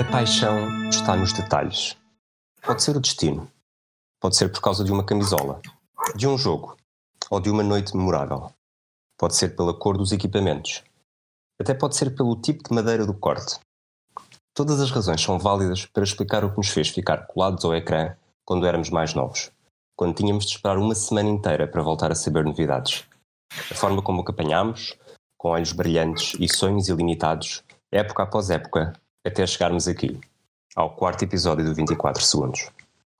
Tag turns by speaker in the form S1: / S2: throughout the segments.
S1: A paixão está nos detalhes. Pode ser o destino, pode ser por causa de uma camisola, de um jogo ou de uma noite memorável. Pode ser pela cor dos equipamentos, até pode ser pelo tipo de madeira do corte. Todas as razões são válidas para explicar o que nos fez ficar colados ao ecrã quando éramos mais novos, quando tínhamos de esperar uma semana inteira para voltar a saber novidades. A forma como o apanhámos, com olhos brilhantes e sonhos ilimitados, época após época, até chegarmos aqui, ao quarto episódio do 24 Segundos.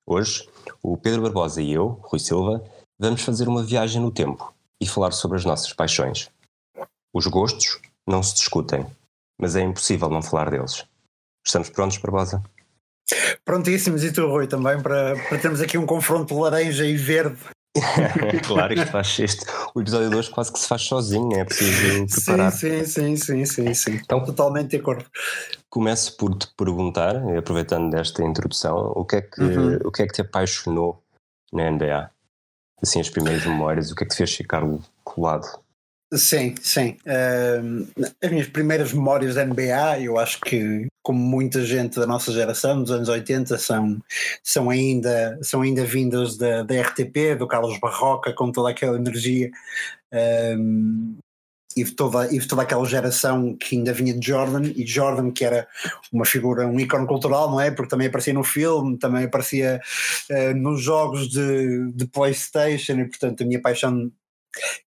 S1: Hoje, o Pedro Barbosa e eu, Rui Silva, vamos fazer uma viagem no tempo e falar sobre as nossas paixões. Os gostos não se discutem, mas é impossível não falar deles. Estamos prontos, Barbosa?
S2: Prontíssimos, e tu, Rui, também para, para termos aqui um confronto laranja e verde.
S1: claro que faz este. O episódio de hoje quase que se faz sozinho, é preciso preparar.
S2: Sim, sim, sim, sim, sim. Então, totalmente de acordo.
S1: Começo por te perguntar, aproveitando desta introdução, o que é que,
S2: Uhum.
S1: o que, é que te apaixonou na NBA? Assim, as primeiras memórias, o que é que te fez ficar colado?
S2: Sim, sim. Ahm, as minhas primeiras memórias da NBA, eu acho que, como muita gente da nossa geração, dos anos 80, são, são, ainda, são ainda vindas da, da RTP, do Carlos Barroca, com toda aquela energia. E de toda, e de toda aquela geração que ainda vinha de Jordan, e Jordan que era uma figura, um ícone cultural, não é? Porque também aparecia no filme, também aparecia eh, nos jogos de, de Playstation, e portanto a minha paixão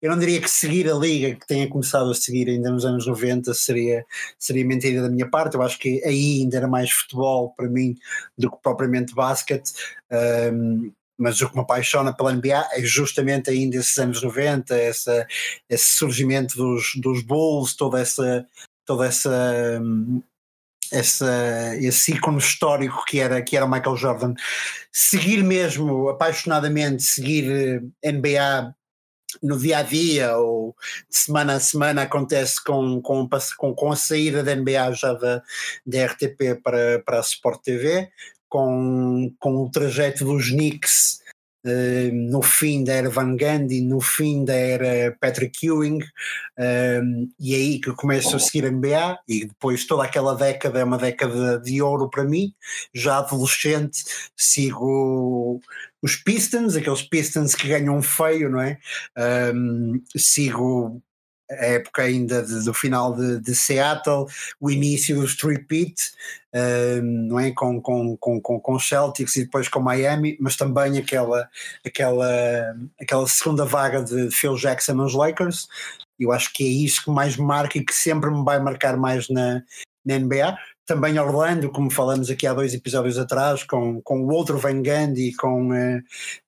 S2: eu não diria que seguir a liga que tenha começado a seguir ainda nos anos 90 seria, seria mentira da minha parte. Eu acho que aí ainda era mais futebol para mim do que propriamente basquete. Um, mas o que me apaixona pela NBA é justamente ainda esses anos 90, essa, esse surgimento dos, dos Bulls, toda essa, toda essa, essa, esse ícone histórico que era, que era Michael Jordan. Seguir mesmo, apaixonadamente, seguir eh, NBA no dia a dia ou de semana a semana acontece com, com, com, com a saída da NBA já da, da RTP para, para a Sport TV, com, com o trajeto dos Knicks eh, no fim da era Van Gundy, no fim da era Patrick Ewing, eh, e é aí que eu começo a seguir a NBA, e depois toda aquela década é uma década de ouro para mim, já adolescente sigo os Pistons, aqueles Pistons que ganham feio, não é? Um, sigo a época ainda de, do final de, de, Seattle, o início do Street Pit, um, não é? Com, com, com, com, Celtics e depois com Miami, mas também aquela, aquela, aquela segunda vaga de Phil Jackson nos Lakers. Eu acho que é isso que mais marca e que sempre me vai marcar mais na, na NBA também Orlando, como falamos aqui há dois episódios atrás, com, com o outro Van Gundy e com, uh,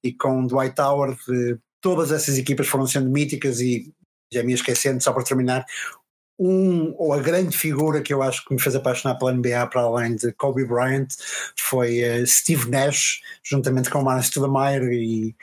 S2: e com Dwight Howard, uh, todas essas equipas foram sendo míticas e já me esquecendo, só para terminar, um, ou a grande figura que eu acho que me fez apaixonar pela NBA para além de Kobe Bryant foi uh, Steve Nash, juntamente com Marcus Stoudemire e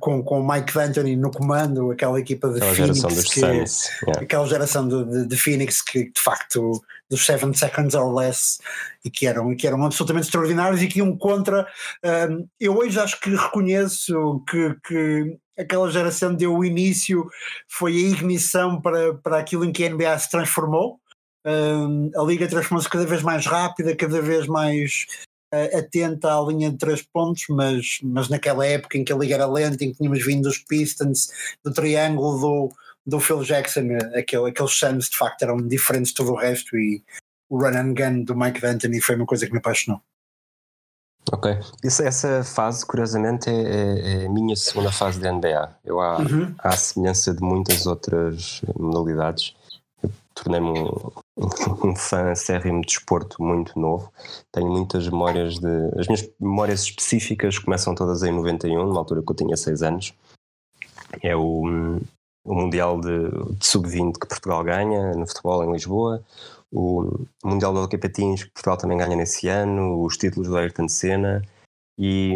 S2: com, com Mike D'Antoni no comando, aquela equipa de
S1: aquela
S2: Phoenix,
S1: geração
S2: que,
S1: Suns, yeah.
S2: aquela geração de, de, de, Phoenix que de facto dos Seven Seconds or Less e que eram, que eram absolutamente extraordinários e que iam contra um, eu hoje acho que reconheço que, que aquela geração deu o início, foi a ignição para, para aquilo em que a NBA se transformou. Um, a liga transformou-se cada vez mais rápida, cada vez mais uh, atenta à linha de três pontos, mas, mas naquela época em que a liga era lenta, em que tínhamos vindo dos Pistons, do triângulo do, do Phil Jackson, aquele, aqueles Suns de facto eram diferentes de todo o resto e o run and gun do Mike D'Antoni foi uma coisa que me apaixonou.
S1: Ok. Essa, essa fase, curiosamente, é, é, é, a minha segunda fase da NBA. Eu, há,
S2: Uhum.
S1: há semelhança de muitas outras modalidades. Tornei-me um, um fã acérrimo de desporto muito novo. Tenho muitas memórias de. As minhas memórias específicas começam todas em 91, na altura que eu tinha 6 anos. É o, o Mundial de, de Sub-20 que Portugal ganha no futebol em Lisboa, o Mundial do Hockey Patins que Portugal também ganha nesse ano, os títulos do Ayrton Senna e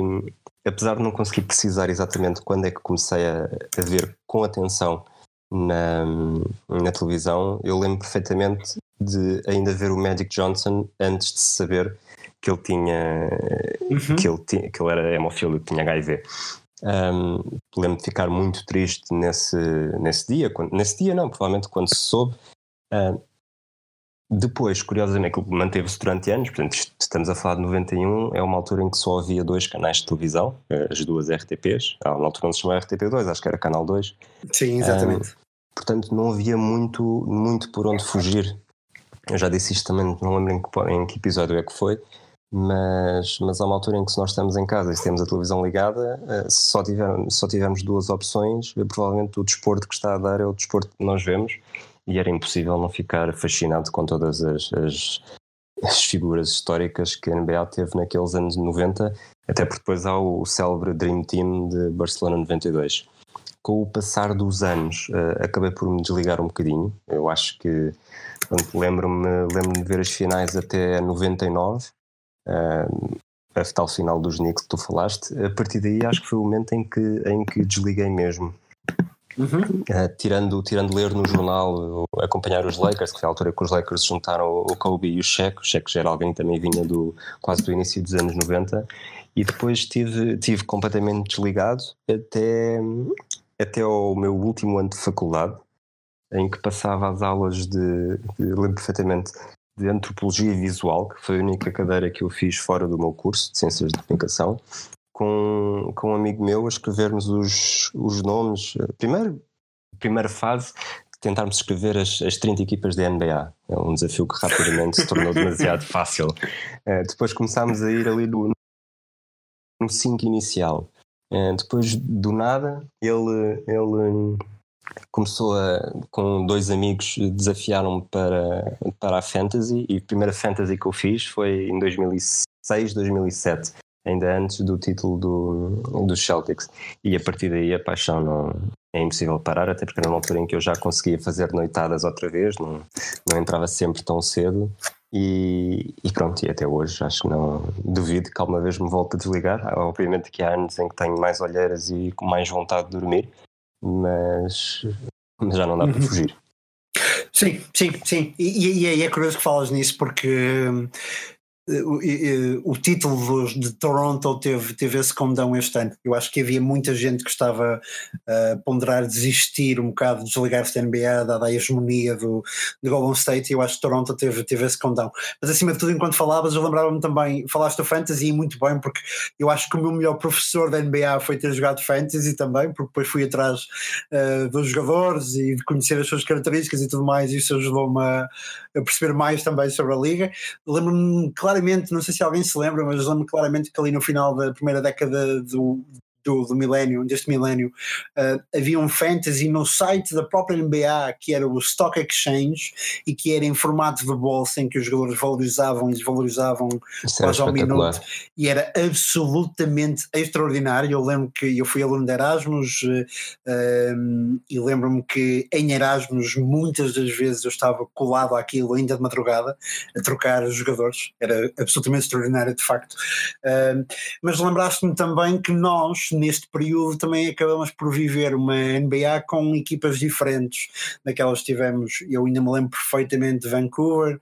S1: apesar de não conseguir precisar exatamente quando é que comecei a, a ver com atenção na, na televisão, eu lembro perfeitamente de ainda ver o Magic Johnson antes de saber que ele tinha uhum. que, ele tinha, que ele era hemofílico, tinha HIV. Um, lembro de ficar muito triste nesse, nesse dia, quando, nesse dia não, provavelmente quando se soube. Depois, curiosamente, aquilo manteve-se durante anos, portanto, estamos a falar de 91, é uma altura em que só havia dois canais de televisão, as duas RTPs, na altura não se chamava RTP2, acho que era Canal 2.
S2: Sim, exatamente. Um,
S1: portanto, não havia muito, muito por onde fugir. Eu já disse isto também, não lembro em que, em que episódio é que foi, mas, mas há uma altura em que se nós estamos em casa e se temos a televisão ligada, eh, se só, tiver, só tivermos duas opções, eh, provavelmente o desporto que está a dar é o desporto que nós vemos e era impossível não ficar fascinado com todas as, as, as figuras históricas que a NBA teve naqueles anos 90, até porque depois há o célebre Dream Team de Barcelona 92. Com o passar dos anos, uh, acabei por me desligar um bocadinho. Eu acho que lembro-me lembro de ver as finais até 99, uh, a tal final dos Knicks que tu falaste. A partir daí, acho que foi o momento em que, em que desliguei mesmo. Uhum. Uh, tirando, tirando ler no jornal, acompanhar os Lakers, que foi a altura que os Lakers juntaram o Kobe e o Shaq. O Shaq já era alguém que também vinha do, quase do início dos anos 90. E depois tive, tive completamente desligado até, até ao meu último ano de faculdade, em que passava as aulas de, de lembro perfeitamente, de Antropologia Visual, que foi a única cadeira que eu fiz fora do meu curso de Ciências de Comunicação, com, com um amigo meu a escrevermos os, os nomes. Primeiro, primeira fase, tentarmos escrever as, as 30 equipas da NBA. É um desafio que rapidamente se tornou demasiado fácil. Uh, depois começámos a ir ali no, no 5 inicial. Uh, depois, do nada, ele, ele começou a, com dois amigos, desafiaram-me para, para a Fantasy e a primeira Fantasy que eu fiz foi em 2006, 2007 ainda antes do título do, do Celtics. E a partir daí a paixão não é impossível parar, até porque era uma altura em que eu já conseguia fazer noitadas outra vez, não, não entrava sempre tão cedo. E, e, pronto, e até hoje acho que não duvido que alguma vez me volte a desligar. Obviamente que há anos em que tenho mais olheiras e com mais vontade de dormir, mas, mas já não dá para uhum. fugir.
S2: Sim, sim, sim. E, e, e, é curioso que falas nisso porque o, título de Toronto teve, teve esse condão este ano. Eu acho que havia muita gente que estava a ponderar desistir um bocado, desligar-se da NBA, dada a hegemonia do, do Golden State, e eu acho que Toronto teve, teve esse condão. Mas acima de tudo, enquanto falavas, eu lembrava-me também, falaste do Fantasy muito bem, porque eu acho que o meu melhor professor da NBA foi ter jogado Fantasy também, porque depois fui atrás uh, dos jogadores e de conhecer as suas características e tudo mais, e isso ajudou-me a, a perceber mais também sobre a liga. Lembro-me claramente, não sei se alguém se lembra, mas lembro-me claramente que ali no final da primeira década do, do, do milénio, deste milénio, uh, havia um fantasy no site da própria NBA que era o Stock Exchange e que era em formato de bolsa em que os jogadores valorizavam e desvalorizavam quase ao minuto e era absolutamente extraordinário. Eu lembro que eu fui aluno de Erasmus uh, e lembro-me que em Erasmus muitas das vezes eu estava colado àquilo ainda de madrugada a trocar os jogadores, era absolutamente extraordinário de facto. Uh, mas lembraste-me também que nós neste período também acabamos por viver uma NBA com equipas diferentes daquelas que tivemos. Eu ainda me lembro perfeitamente de Vancouver,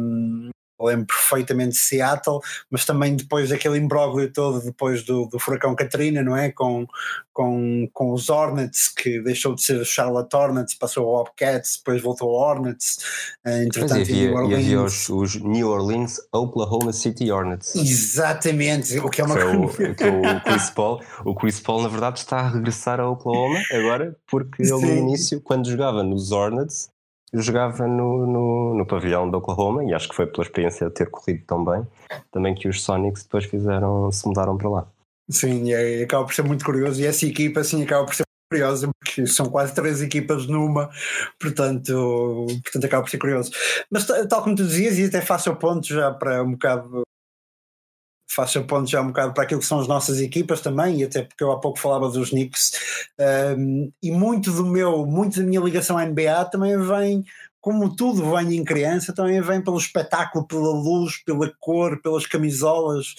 S2: um, lembro perfeitamente de Seattle, mas também depois daquele imbróglio todo, depois do, do furacão Katrina, não é? Com, com, com os Hornets, que deixou de ser o Charlotte Hornets, passou ao Bobcats, depois voltou ao Hornets,
S1: eh, entretanto havia, New Orleans. Havia os, os, New Orleans Oklahoma City Hornets.
S2: Exatamente, o que é uma
S1: coisa. O, que o Chris Paul, o Chris Paul, na verdade, está a regressar a Oklahoma agora, porque ele no início, quando jogava nos Hornets, jogava no, no, no, pavilhão de Oklahoma e acho que foi pela experiência de ter corrido tão bem também que os Sonics depois fizeram, se mudaram para lá.
S2: Sim, e acaba por ser muito curioso e essa equipa assim acaba por ser curiosa porque são quase três equipas numa, portanto, portanto acaba por ser curioso. Mas tal como tu dizias, e até faço o ponto já para um bocado faz ponto já um bocado para aquilo que são as nossas equipas também, e até porque eu há pouco falava dos Knicks, um, e muito do meu, muito da minha ligação à NBA também vem como tudo vem em criança, também vem pelo espetáculo, pela luz, pela cor, pelas camisolas.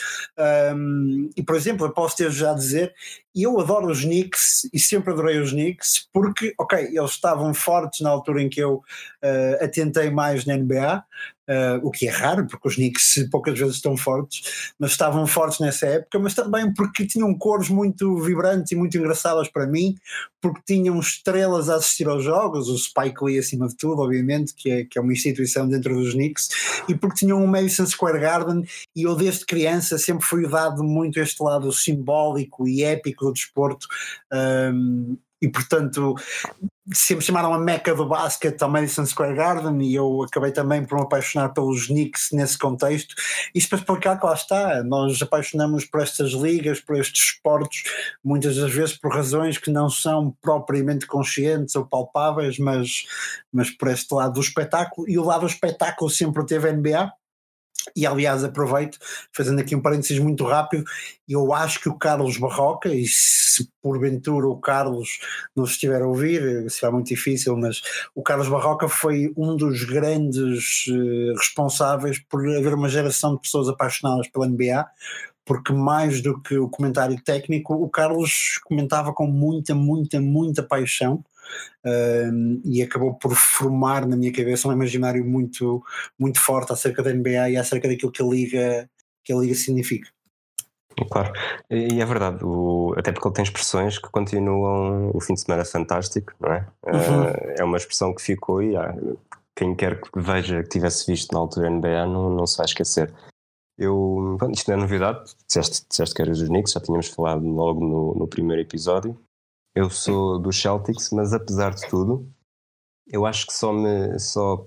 S2: Um, e, por exemplo, eu posso ter já a dizer, eu adoro os Knicks e sempre adorei os Knicks porque, ok, eles estavam fortes na altura em que eu uh, atentei mais na NBA, uh, o que é raro, porque os Knicks poucas vezes estão fortes, mas estavam fortes nessa época, mas também porque tinham cores muito vibrantes e muito engraçadas para mim, porque tinham estrelas a assistir aos jogos, o Spike Lee acima de tudo, obviamente, que é, que é uma instituição dentro dos Knicks, e porque tinham um Madison Square Garden, e eu desde criança sempre fui dado muito este lado simbólico e épico do desporto, um, e portanto sempre chamaram a meca do basquete ao Madison Square Garden e eu acabei também por me apaixonar pelos Knicks nesse contexto. Isto para explicar que lá está, nós apaixonamos por estas ligas, por estes esportes, muitas das vezes por razões que não são propriamente conscientes ou palpáveis, mas, mas por este lado do espetáculo. E o lado do espetáculo sempre teve a NBA, e aliás, aproveito, fazendo aqui um parênteses muito rápido, eu acho que o Carlos Barroca, e se porventura o Carlos nos estiver a ouvir, será muito difícil, mas o Carlos Barroca foi um dos grandes uh, responsáveis por haver uma geração de pessoas apaixonadas pela NBA, porque mais do que o comentário técnico, o Carlos comentava com muita, muita, muita paixão um, e acabou por formar na minha cabeça um imaginário muito, muito forte acerca da NBA e acerca daquilo que a Liga, que a Liga significa.
S1: Claro, e é verdade, o, até porque ele tem expressões que continuam o fim de semana fantástico, não é? Uhum. Uh, é uma expressão que ficou e ah, quem quer que veja que tivesse visto na altura NBA não, não se vai esquecer. Eu, bom, isto não é novidade, disseste, disseste que eras dos Knicks, já tínhamos falado logo no, no primeiro episódio, eu sou do Celtics, mas apesar de tudo, eu acho que só me só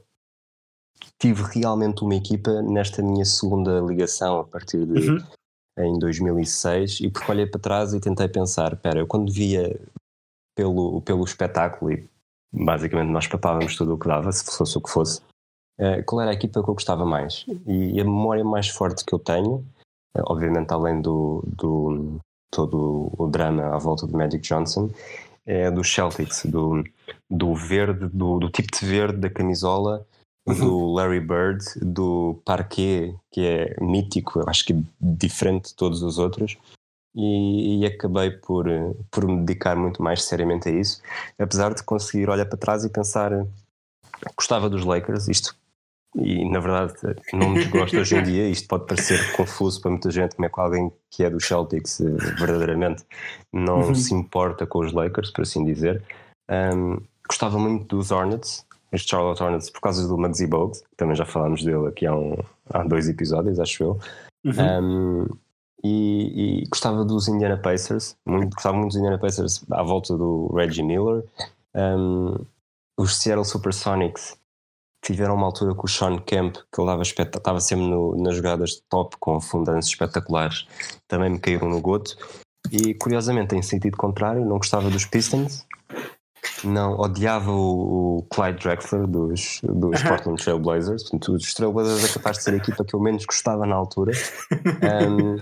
S1: tive realmente uma equipa nesta minha segunda ligação a partir de uhum. em 2006 e porque olhei para trás e tentei pensar, espera, eu quando via pelo pelo espetáculo e basicamente nós papávamos tudo o que dava, se fosse o que fosse, uh, qual era a equipa que eu gostava mais? E, a memória mais forte que eu tenho, uh, obviamente além do, do todo o drama à volta do Magic Johnson é do Celtics, do, do verde, do, do tipo de verde da camisola uhum. do Larry Bird, do parquet, que é mítico, eu acho que diferente de todos os outros, e, e, acabei por, por me dedicar muito mais seriamente a isso, apesar de conseguir olhar para trás e pensar gostava dos Lakers, isto e na verdade não me desgosto hoje em dia. Isto pode parecer confuso para muita gente, como é que alguém que é do Celtics verdadeiramente não uhum. se importa com os Lakers, por assim dizer. Um, gostava muito dos Hornets, os Charlotte Hornets, por causa do Muggsy Bogues, também já falámos dele aqui há, um, há dois episódios, acho eu. Uhum. Um, e, e, gostava dos Indiana Pacers, muito, gostava muito dos Indiana Pacers à volta do Reggie Miller. Um, os Seattle Supersonics tiveram uma altura com o Sean Kemp, que ele estava sempre no, nas jogadas de top com fundanços espetaculares, também me caíram no goto. E curiosamente, em sentido contrário, não gostava dos Pistons, não, odiava o, o Clyde Drexler dos, dos Portland Trail Blazers. Portanto, os Trail Blazers é capaz de ser a equipa que eu menos gostava na altura. Um,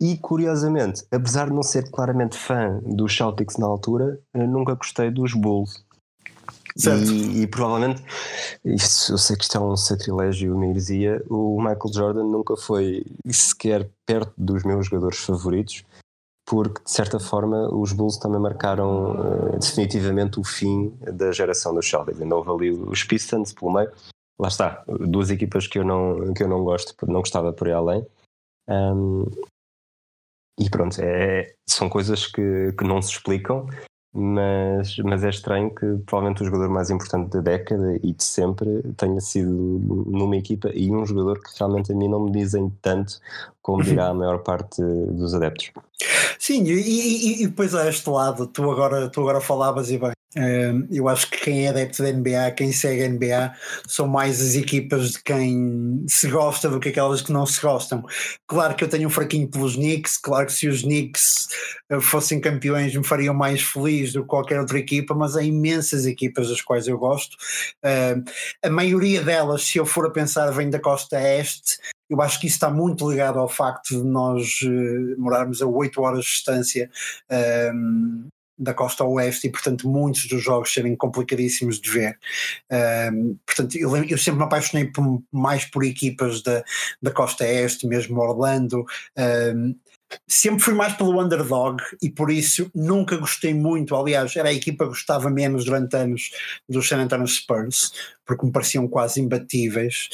S1: e curiosamente, apesar de não ser claramente fã dos Celtics na altura, nunca gostei dos Bulls. E, e, provavelmente, isto, eu sei que isto é um sacrilégio, uma heresia, o Michael Jordan nunca foi sequer perto dos meus jogadores favoritos, porque de certa forma os Bulls também marcaram uh, definitivamente o fim da geração dos Celtics. Ainda houve ali os Pistons pelo meio, lá está, duas equipas que eu não, que eu não gosto, não gostava por aí além. Um, e pronto, é, são coisas que, que não se explicam mas, mas é estranho que provavelmente o jogador mais importante da década e de sempre tenha sido numa equipa e um jogador que realmente a mim não me dizem tanto como dirá a maior parte dos adeptos.
S2: Sim, e, e, e depois a este lado, tu agora, tu agora falavas e bem, eu acho que quem é adepto da NBA, quem segue a NBA, são mais as equipas de quem se gosta do que aquelas que não se gostam. Claro que eu tenho um fraquinho pelos Knicks, claro que se os Knicks eh, fossem campeões me fariam mais feliz do que qualquer outra equipa, mas há imensas equipas das quais eu gosto. A maioria delas, se eu for a pensar, vem da costa este Eu acho que isso está muito ligado ao facto de nós uh, morarmos a 8 horas de distância um, da costa oeste e, portanto, muitos dos jogos serem complicadíssimos de ver. Um, portanto, eu, eu, sempre me apaixonei por, mais por equipas da, da costa este, mesmo Orlando. Um, sempre fui mais pelo underdog e por isso nunca gostei muito. Aliás, era a equipa que gostava menos durante anos dos San Antonio Spurs, porque me pareciam quase imbatíveis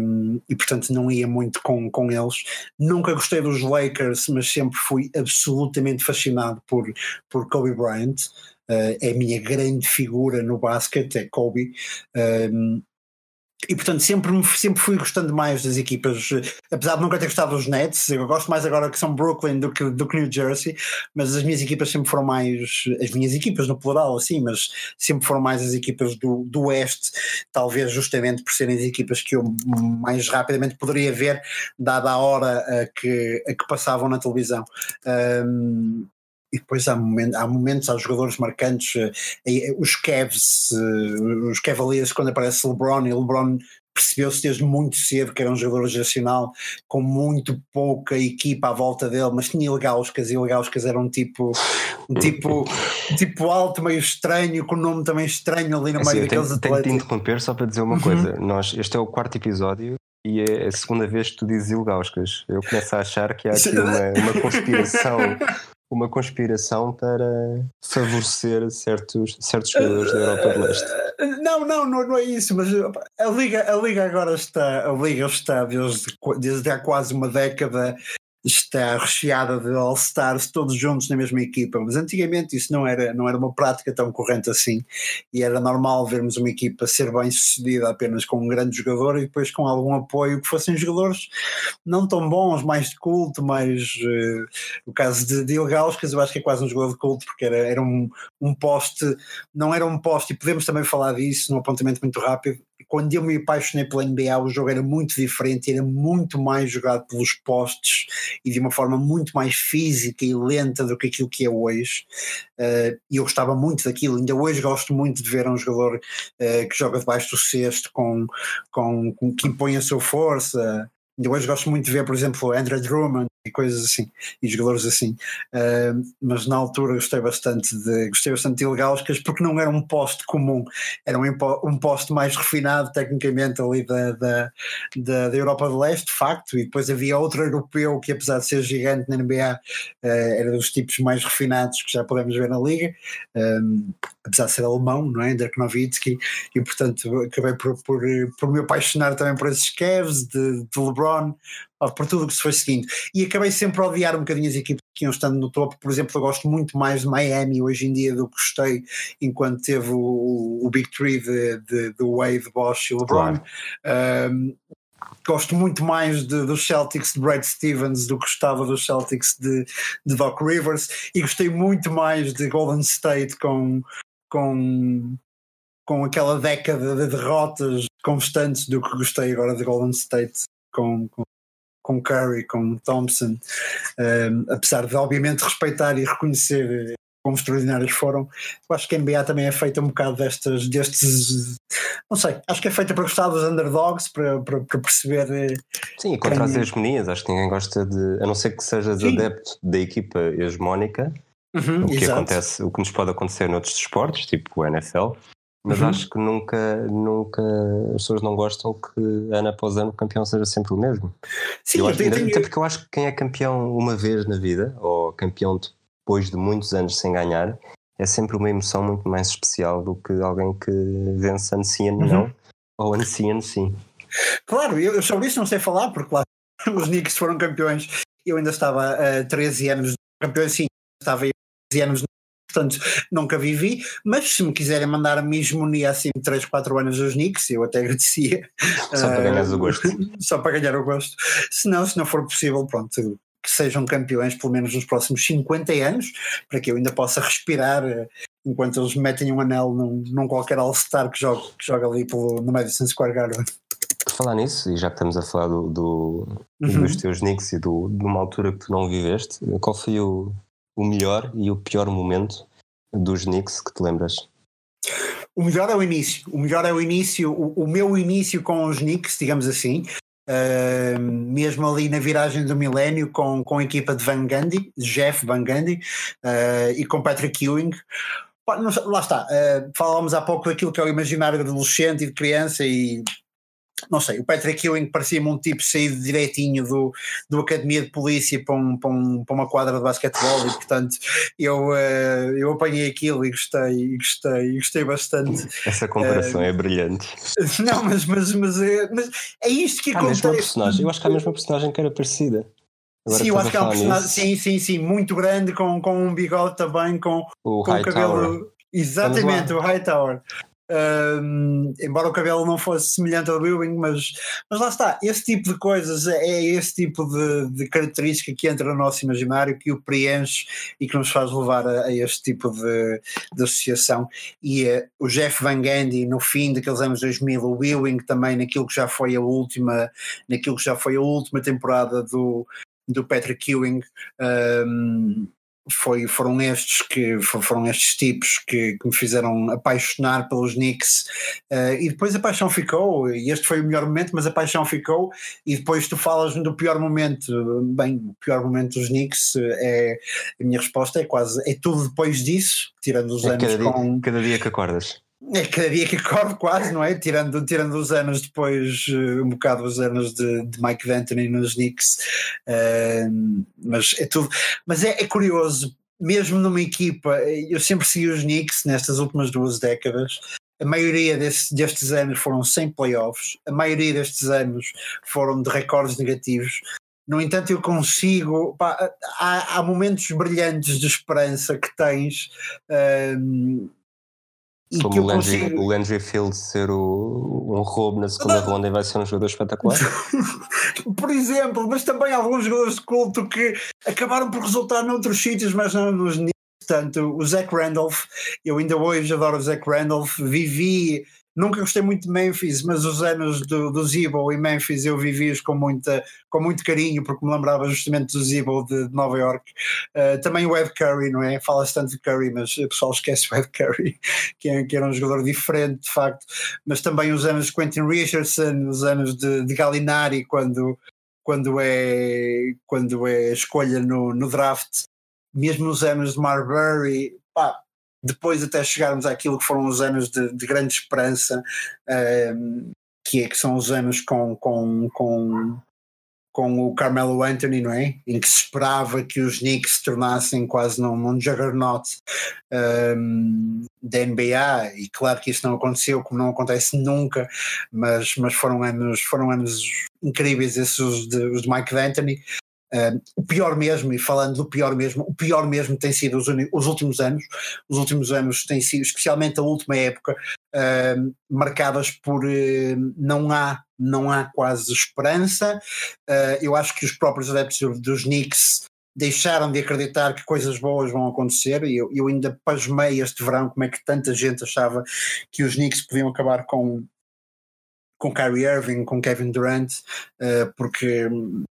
S2: um, e portanto não ia muito com, com eles. Nunca gostei dos Lakers, mas sempre fui absolutamente fascinado por, por Kobe Bryant. Uh, é a minha grande figura no basquete, é Kobe. Um, e portanto sempre, sempre fui gostando mais das equipas, apesar de nunca ter gostado dos Nets, eu gosto mais agora que são Brooklyn do que, do que New Jersey, mas as minhas equipas sempre foram mais, as minhas equipas no plural assim, mas sempre foram mais as equipas do, do Oeste, talvez justamente por serem as equipas que eu mais rapidamente poderia ver, dada a hora a que, a que passavam na televisão. Um, e depois há, momentos, há momentos, há jogadores marcantes, eh, os Cavs, eh, os Cavaliers, quando aparece LeBron, e LeBron percebeu-se desde muito cedo que era um jogador geracional com muito pouca equipa à volta dele, mas tinha Legauskas e Legauskas era um tipo um tipo, um tipo alto, meio estranho, com um nome também estranho ali no é meio assim, daqueles
S1: tenho, tenho de interromper só para dizer uma uhum. coisa. Nós, este é o quarto episódio e é a segunda vez que tu dizes Ilgauskas. Eu começo a achar que há aqui uma, uma conspiração uma conspiração para favorecer certos, certos jogadores da Europa do Leste.
S2: Não, não, não, não é isso, mas a Liga, a Liga agora está, a Liga está desde, desde há quase uma década está recheada de All-Stars todos juntos na mesma equipa, mas antigamente isso não era, não era uma prática tão corrente assim. E era normal vermos uma equipa ser bem sucedida apenas com um grande jogador e depois com algum apoio que fossem jogadores não tão bons, mais de culto, mais uh, o caso de, de Ilgauskas eu acho que é quase um jogador de culto porque era, era um, um poste, não era um poste e podemos também falar disso num apontamento muito rápido, quando eu me apaixonei pela NBA, o jogo era muito diferente, era muito mais jogado pelos postes e de uma forma muito mais física e lenta do que aquilo que é hoje. Uh, e eu gostava muito daquilo. Ainda hoje gosto muito de ver um jogador uh, que joga debaixo do cesto, com, com, com, que impõe a sua força. Ainda hoje gosto muito de ver, por exemplo, Andrew Drummond e coisas assim, e jogadores assim. Uh, mas na altura gostei bastante de gostei bastante de porque não era um poste comum, era um, um poste mais refinado tecnicamente ali da, da, da, da, Europa do Leste, de facto, e depois havia outro europeu que apesar de ser gigante na NBA, uh, era dos tipos mais refinados que já podemos ver na liga, um, apesar de ser alemão, não é? Dirk Nowitzki, e portanto acabei por, por, por me apaixonar também por esses Cavs de, de LeBron, por tudo o que se foi seguindo. E acabei sempre a odiar um bocadinho as equipes que iam estando no topo. Por exemplo, eu gosto muito mais de Miami hoje em dia do que gostei enquanto teve o, o Big Three de, de, de Wade, Bosch e LeBron. Claro. Um, gosto muito mais de, dos Celtics de Brad Stevens do que gostava dos Celtics de, de Doc Rivers e gostei muito mais de Golden State com, com, com aquela década de derrotas constantes do que gostei agora de Golden State com, com com Curry, com Thompson, um, apesar de obviamente respeitar e reconhecer como extraordinários foram, eu acho que a NBA também é feita um bocado destes, destes não sei, acho que é feita para gostar dos underdogs, para, para, para perceber. Eh,
S1: Sim, e contra as hegemonias, acho que ninguém gosta de, a não ser que sejas Sim. adepto da equipa hegemónica, uhum, o, que acontece, o que nos pode acontecer noutros desportos, tipo o NFL, mas uhum. acho que nunca, nunca as pessoas não gostam que ano após ano o campeão seja sempre o mesmo.
S2: Sim,
S1: eu acho,
S2: tenho,
S1: até porque eu acho que quem é campeão uma vez na vida, ou campeão depois de muitos anos sem ganhar, é sempre uma emoção muito mais especial do que alguém que vence ano sim, ano uhum. não, ou ano sim, ano sim.
S2: Claro, eu sobre isso não sei falar, porque lá os Knicks foram campeões, eu ainda estava a uh, 13 anos campeões, sim, estava a 13 anos portanto nunca vivi, mas se me quiserem mandar a minha hegemonia assim de 3, 4 anos dos Knicks, eu até agradecia.
S1: Só para ganhar o gosto.
S2: Só para ganhar o gosto. Se não, se não for possível, pronto, que sejam campeões pelo menos nos próximos 50 anos, para que eu ainda possa respirar eh, enquanto eles metem um anel num, num qualquer All-Star que joga, que joga ali pelo, no Madison Square Garden.
S1: Por falar nisso, e já que estamos a falar do, do uhum. dos teus Knicks e do, de uma altura que tu não viveste, qual foi o, o melhor e o pior momento dos Knicks que te lembras?
S2: O melhor é o início. O melhor é o início. O, o meu início com os Knicks, digamos assim, uh, mesmo ali na viragem do milénio, com, com a equipa de Van Gundy, Jeff Van Gundy, uh, e com Patrick Ewing. Lá está, uh, falámos há pouco daquilo que é o imaginário adolescente e de criança e não sei, o Patrick Ewing parecia-me um tipo saído direitinho do, do Academia de Polícia para, um, para, um, para uma quadra de basquetebol e portanto eu, uh, eu apanhei aquilo e gostei, e gostei, e gostei bastante.
S1: Essa comparação uh, é brilhante.
S2: Não, mas, mas, mas, é, mas é isto que acontece.
S1: personagem, eu acho que há a mesma personagem que era parecida.
S2: Agora sim, eu acho que é um personagem, sim, sim, sim, muito grande, com, com um bigode também, com
S1: o
S2: com
S1: cabelo.
S2: Exatamente, o Hightower. Um, embora o cabelo não fosse semelhante ao Ewing, mas, mas lá está, esse tipo de coisas é esse tipo de, de, característica que entra no nosso imaginário, que o preenche e que nos faz levar a, a este tipo de, de associação. E uh, o Jeff Van Gundy, no fim daqueles anos 2000, o Ewing também naquilo que já foi a última, naquilo que já foi a última temporada do, do Patrick Ewing. Um, foi, foram estes que foram estes tipos que, que me fizeram apaixonar pelos Knicks. Uh, e depois a paixão ficou e este foi o melhor momento mas a paixão ficou e depois tu falas do pior momento. Bem o pior momento dos Knicks é a minha resposta é quase é tudo depois disso tirando os é anos
S1: cada
S2: com
S1: dia, cada dia que acordas
S2: é cada dia que acordo quase, não é? Tirando, tirando os anos depois, eh, um bocado os anos de, de Mike D'Antoni nos Knicks, uh, mas é tudo. Mas é, é, curioso, mesmo numa equipa, eu sempre segui os Knicks nestas últimas duas décadas. A maioria desse, destes anos foram sem playoffs, a maioria destes anos foram de recordes negativos. No entanto, eu consigo. Pá, há, há, momentos brilhantes de esperança que tens.
S1: E Como o Landry, consigo... o Landry Field ser o, um roubo na segunda ronda e vai ser um jogador espetacular.
S2: por exemplo, mas também alguns jogadores de culto que acabaram por resultar noutros sítios, mas não nos Portanto, o Zach Randolph, eu ainda hoje adoro o Zach Randolph, vivi Nunca gostei muito de Memphis, mas os anos do, do Zebo e Memphis eu vivi-os com, muita, com muito carinho, porque me lembrava justamente do Zebo de, de Nova York. Uh, também o Ed Curry, não é? Fala-se tanto de Curry, mas o pessoal esquece o Ed Curry, que, é, que era um jogador diferente, de facto. Mas também os anos de Quentin Richardson, os anos de, de Gallinari, quando, quando, é, quando é escolha no, no draft. Mesmo nos anos de Marbury, pá, depois até chegarmos àquilo que foram os anos de, de grande esperança, um, ehm, que é que são os anos com, com, com, com o Carmelo Anthony, não é? Em que se esperava que os Knicks se tornassem quase num, num juggernaut um, ehm, da NBA, e claro que isso não aconteceu, como não acontece nunca, mas, mas foram, anos, foram anos incríveis esses os de, os de Mike D'Antoni, Uh, o pior mesmo, e falando do pior mesmo, o pior mesmo tem sido os, os, últimos anos. Os últimos anos têm sido, especialmente a última época, uh, marcadas por uh, não há não há quase esperança. eu acho que os próprios adeptos dos Knicks deixaram de acreditar que coisas boas vão acontecer e eu, eu ainda pasmei este verão como é que tanta gente achava que os Knicks podiam acabar com com Kyrie Irving, com Kevin Durant, uh, porque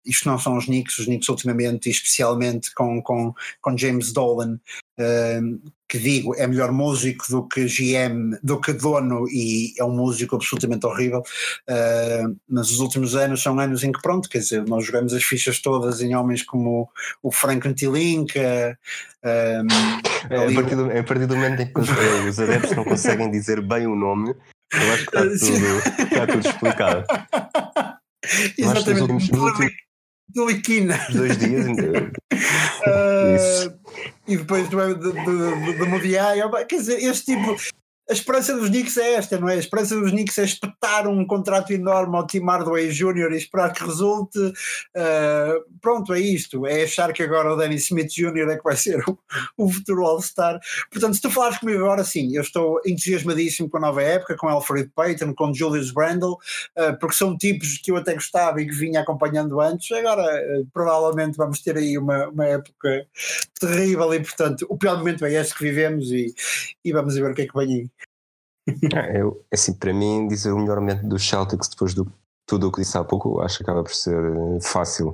S2: isto não são os Knicks, os Knicks ultimamente, e especialmente com, com, com James Dolan, uh, que digo, é melhor músico do que GM, do que dono, e é um músico absolutamente horrível, uh, mas os últimos anos são anos em que, pronto, quer dizer, nós jogamos as fichas todas em homens como o Frank Ntilinka.
S1: é, a, partir do, a partir do momento em que os, os adeptos não conseguem dizer bem o nome, eu acho que está tudo, está tudo explicado.
S2: Exatamente. Deliquina.
S1: Dois dias.
S2: uh, e depois do, do, do, do Mundial, quer dizer, este tipo a esperança dos Knicks é esta, não é? A esperança dos Knicks é espetar um contrato enorme ao Tim Hardaway Jr. e esperar que resulte. Uh, pronto, é isto. É achar que agora o Danny Smith Jr. é que vai ser o, o futuro All-Star. Portanto, se tu falares comigo agora, sim, eu estou entusiasmadíssimo com a nova época, com Alfred Payton, com Julius Randle, uh, porque são tipos que eu até gostava e que vinha acompanhando antes. Agora, uh, provavelmente, vamos ter aí uma, uma época terrível e, portanto, o pior momento é este que vivemos e, e vamos ver o que é que vem aí.
S1: É, eu, assim, para mim, dizer o melhor momento dos Celtics depois de tudo o que disse há pouco, acho que acaba por ser eh, fácil.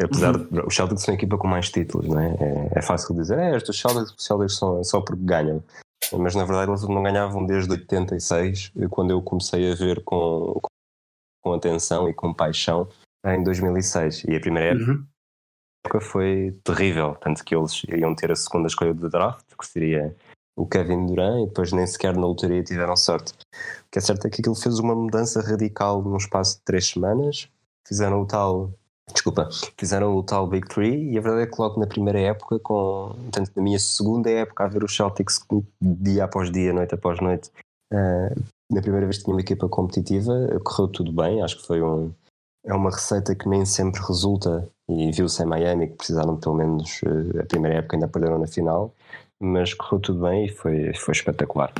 S1: Apesar uhum. de os Celtics são a equipa com mais títulos, não é? É, é fácil dizer, é, estes Celtics, os Celtics são só porque ganham. Mas na verdade eles não ganhavam desde 86, quando eu comecei a ver com, com atenção e com paixão em 2006. E a primeira
S2: Uhum.
S1: época foi terrível, tanto que eles iam ter a segunda escolha do draft, que seria o Kevin Durant, e depois nem sequer na lotaria tiveram sorte. O que é certo é que aquilo fez uma mudança radical num espaço de três semanas, fizeram o tal. Desculpa, fizeram o tal Big Three e a verdade é que logo na primeira época, com, tanto na minha segunda época a ver os Celtics dia após dia, noite após noite, eh, na primeira vez que tinha uma equipa competitiva, correu tudo bem, acho que foi um, é uma receita que nem sempre resulta e viu-se em Miami que precisaram pelo menos eh, a primeira época ainda perderam na final mas correu tudo bem e foi, foi espetacular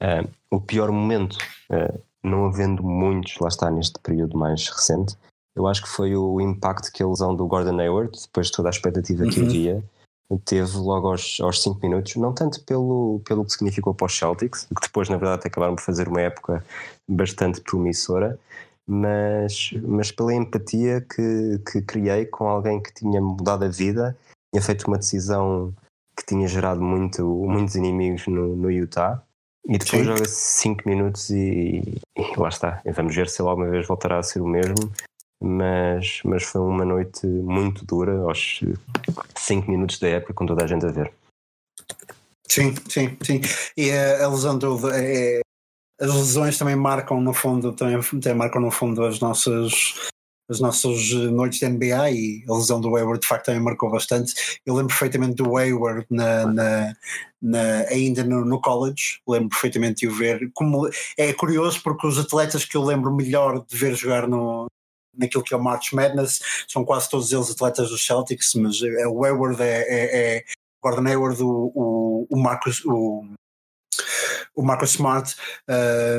S1: Eh, o pior momento eh, não havendo muitos lá está neste período mais recente eu acho que foi o impacto que a lesão do Gordon Hayward depois de toda a expectativa que
S2: Uhum.
S1: havia teve logo aos, aos 5 minutos, não tanto pelo, pelo que significou para os Celtics, que depois na verdade acabaram por fazer uma época bastante promissora, mas, mas pela empatia que, que criei com alguém que tinha mudado a vida, tinha feito uma decisão que tinha gerado muito, muitos inimigos no, no Utah. E depois joga 5 minutos e, e lá está. Vamos ver se ele alguma vez voltará a ser o mesmo. Mas, mas foi uma noite muito dura, aos 5 minutos da época, com toda a gente a ver.
S2: Sim, sim, sim. E a, a lesão do. É, as lesões também marcam no fundo, também, também marcam no fundo as nossas as nossas noites de NBA e a lesão do Hayward de facto também marcou bastante. Eu lembro perfeitamente do Hayward na, na, na- ainda no, no college, lembro perfeitamente de o ver. Como, é curioso porque os atletas que eu lembro melhor de ver jogar no, naquilo que é o March Madness são quase todos eles atletas dos Celtics, mas é, o Hayward é, é, é Gordon Hayward, o, o, o Marcus, o, o Marcus Smart,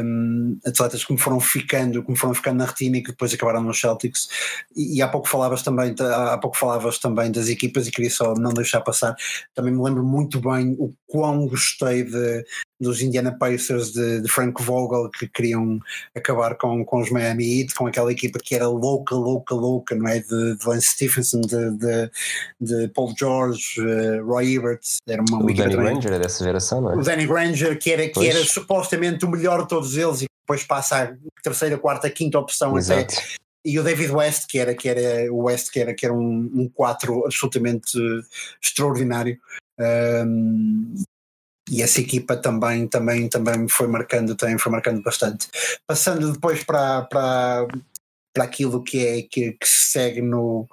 S2: um, atletas que me foram ficando, que foram ficando na retina e que depois acabaram nos Celtics. E, e há pouco falavas também, há pouco falavas também das equipas e queria só não deixar passar. Também me lembro muito bem o quão gostei de, dos Indiana Pacers de, de Frank Vogel que queriam acabar com, com os Miami Heat, com aquela equipa que era louca, louca, louca, não é? De, de Lance Stephenson, de, de, de Paul George, eh, Roy Ebert, era uma, uma
S1: O Danny
S2: também-
S1: Granger é dessa geração, não é?
S2: o Danny Granger, que era, que
S1: Pois.
S2: era supostamente o melhor de todos eles, e depois passa a terceira, quarta, quinta opção até.
S1: Exato.
S2: E o David West, que era, que era o West, que era, que era um, um 4 absolutamente eh, extraordinário. Um, e essa equipa também, também, também foi marcando, também foi marcando bastante. Passando depois para, para, para aquilo que é que, que se segue no,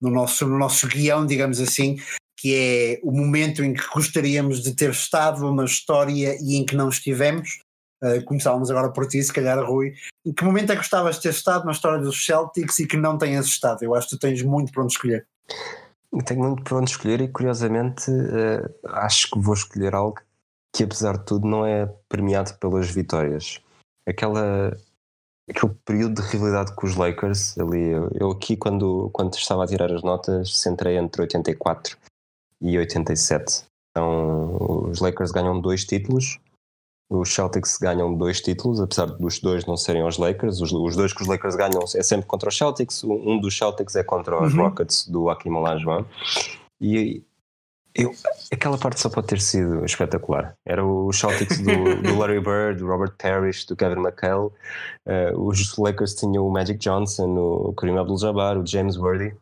S2: no, nosso, no nosso guião, digamos assim, que é o momento em que gostaríamos de ter estado na história e em que não estivemos. Uh, começávamos agora por ti, se calhar, Rui. Em que momento é que gostavas de ter estado na história dos Celtics e que não tenhas estado? Eu acho que tu tens muito para onde escolher.
S1: Tenho muito para onde escolher e curiosamente eh, acho que vou escolher algo que apesar de tudo não é premiado pelas vitórias. Aquela aquele período de rivalidade com os Lakers ali, eu, aqui quando, quando estava a tirar as notas centrei entre 84 e 87. Então os Lakers ganham dois títulos, os Celtics ganham dois títulos, apesar dos dois não serem os Lakers. Os, os dois que os Lakers ganham é sempre contra os Celtics. Um dos Celtics é contra os
S2: Uhum.
S1: Rockets do Hakim Olajuwon. E eu, aquela parte só pode ter sido espetacular. Era os Celtics do, do Larry Bird, do Robert Parrish, do Kevin McHale. Uh, os Lakers tinham o Magic Johnson, o Kareem Abdul-Jabbar, o James Worthy.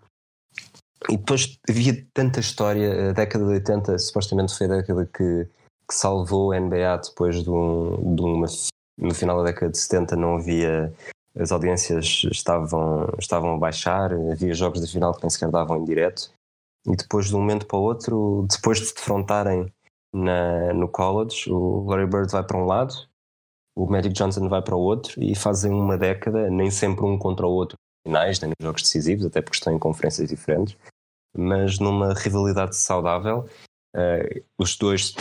S1: E depois havia tanta história. A década de 80 supostamente foi a década que, que salvou a NBA depois de, um, de uma. No final da década de 70 não havia. As audiências estavam, estavam a baixar, havia jogos de final que nem sequer davam em direto. E depois de um momento para o outro, depois de se defrontarem na, no college, o Larry Bird vai para um lado, o Magic Johnson vai para o outro e fazem uma década, nem sempre um contra o outro finais, nem nos jogos decisivos, até porque estão em conferências diferentes, mas numa rivalidade saudável. Uh, os dois,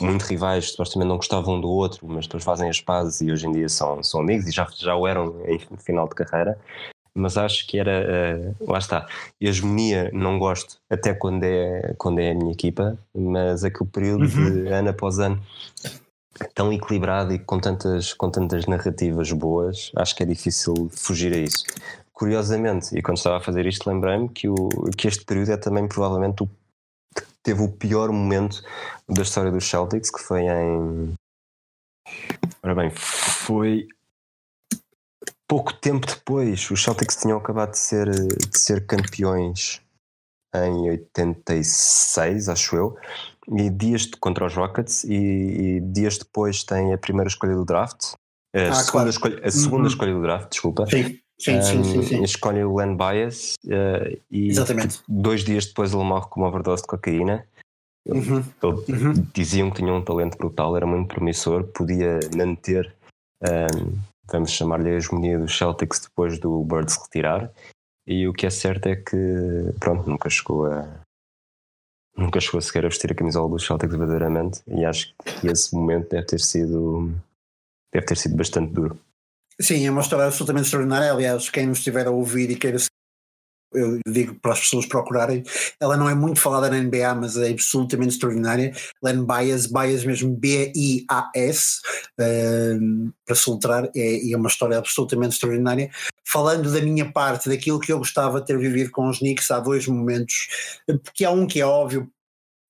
S1: muito rivais, supostamente não gostavam um do outro, mas depois fazem as pazes e hoje em dia são, são amigos e já, já o eram em final de carreira. Mas acho que era, uh, lá está, e a hegemonia não gosto até quando é, quando é a minha equipa, mas aquele período
S2: Uhum.
S1: de ano após ano tão equilibrado e com tantas, com tantas narrativas boas, acho que é difícil fugir a isso. Curiosamente, e quando estava a fazer isto, lembrei-me que, o, que este período é também provavelmente o teve o pior momento da história dos Celtics, que foi em. Ora bem, foi pouco tempo depois, os Celtics tinham acabado de ser, de ser campeões em 86, acho eu, e dias de, contra os Rockets, e, e, dias depois tem a primeira escolha do draft, a
S2: Ah,
S1: segunda,
S2: claro.
S1: escolha, a segunda
S2: Uhum.
S1: escolha do draft, desculpa.
S2: Sim, sim, sim, sim, sim.
S1: Escolhe o Len Bias uh, e
S2: Exatamente.
S1: dois dias depois ele morre com uma overdose de cocaína.
S2: Uhum,
S1: Ele-
S2: uhum.
S1: Diziam que tinha um talento brutal, era muito promissor, podia manter, um, vamos chamar-lhe a hegemonia dos Celtics depois do Bird se retirar. E o que é certo é que, pronto, nunca chegou a. Nunca chegou sequer a vestir a camisola dos Celtics verdadeiramente, e acho que esse momento deve ter sido. deve ter sido bastante duro.
S2: Sim, é uma história absolutamente extraordinária. Aliás, quem nos estiver a ouvir e queira eu digo para as pessoas procurarem. Ela não é muito falada na NBA, mas é absolutamente extraordinária. Len Bias, Bias mesmo B-I-A-S, ehm, para soltar, é, é uma história absolutamente extraordinária. Falando da minha parte, daquilo que eu gostava de ter vivido com os Knicks, há dois momentos, porque há um que é óbvio.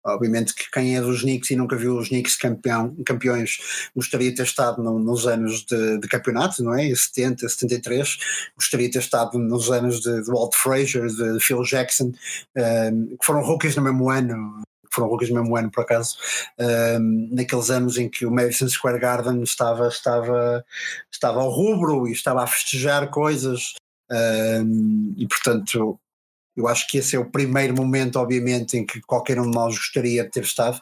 S2: Obviamente que quem é dos Knicks e nunca viu os Knicks campeão, campeões gostaria de ter estado no- nos anos de, de campeonato, não é? Em 70, 73, gostaria de ter estado nos anos de, de Walt Frazier, de Phil Jackson, ehm, que foram rookies no mesmo ano, foram rookies no mesmo ano por acaso, ehm, naqueles anos em que o Madison Square Garden estava, estava, estava ao rubro e estava a festejar coisas, ehm, e portanto eu acho que esse é o primeiro momento, obviamente, em que qualquer um de nós gostaria de ter estado.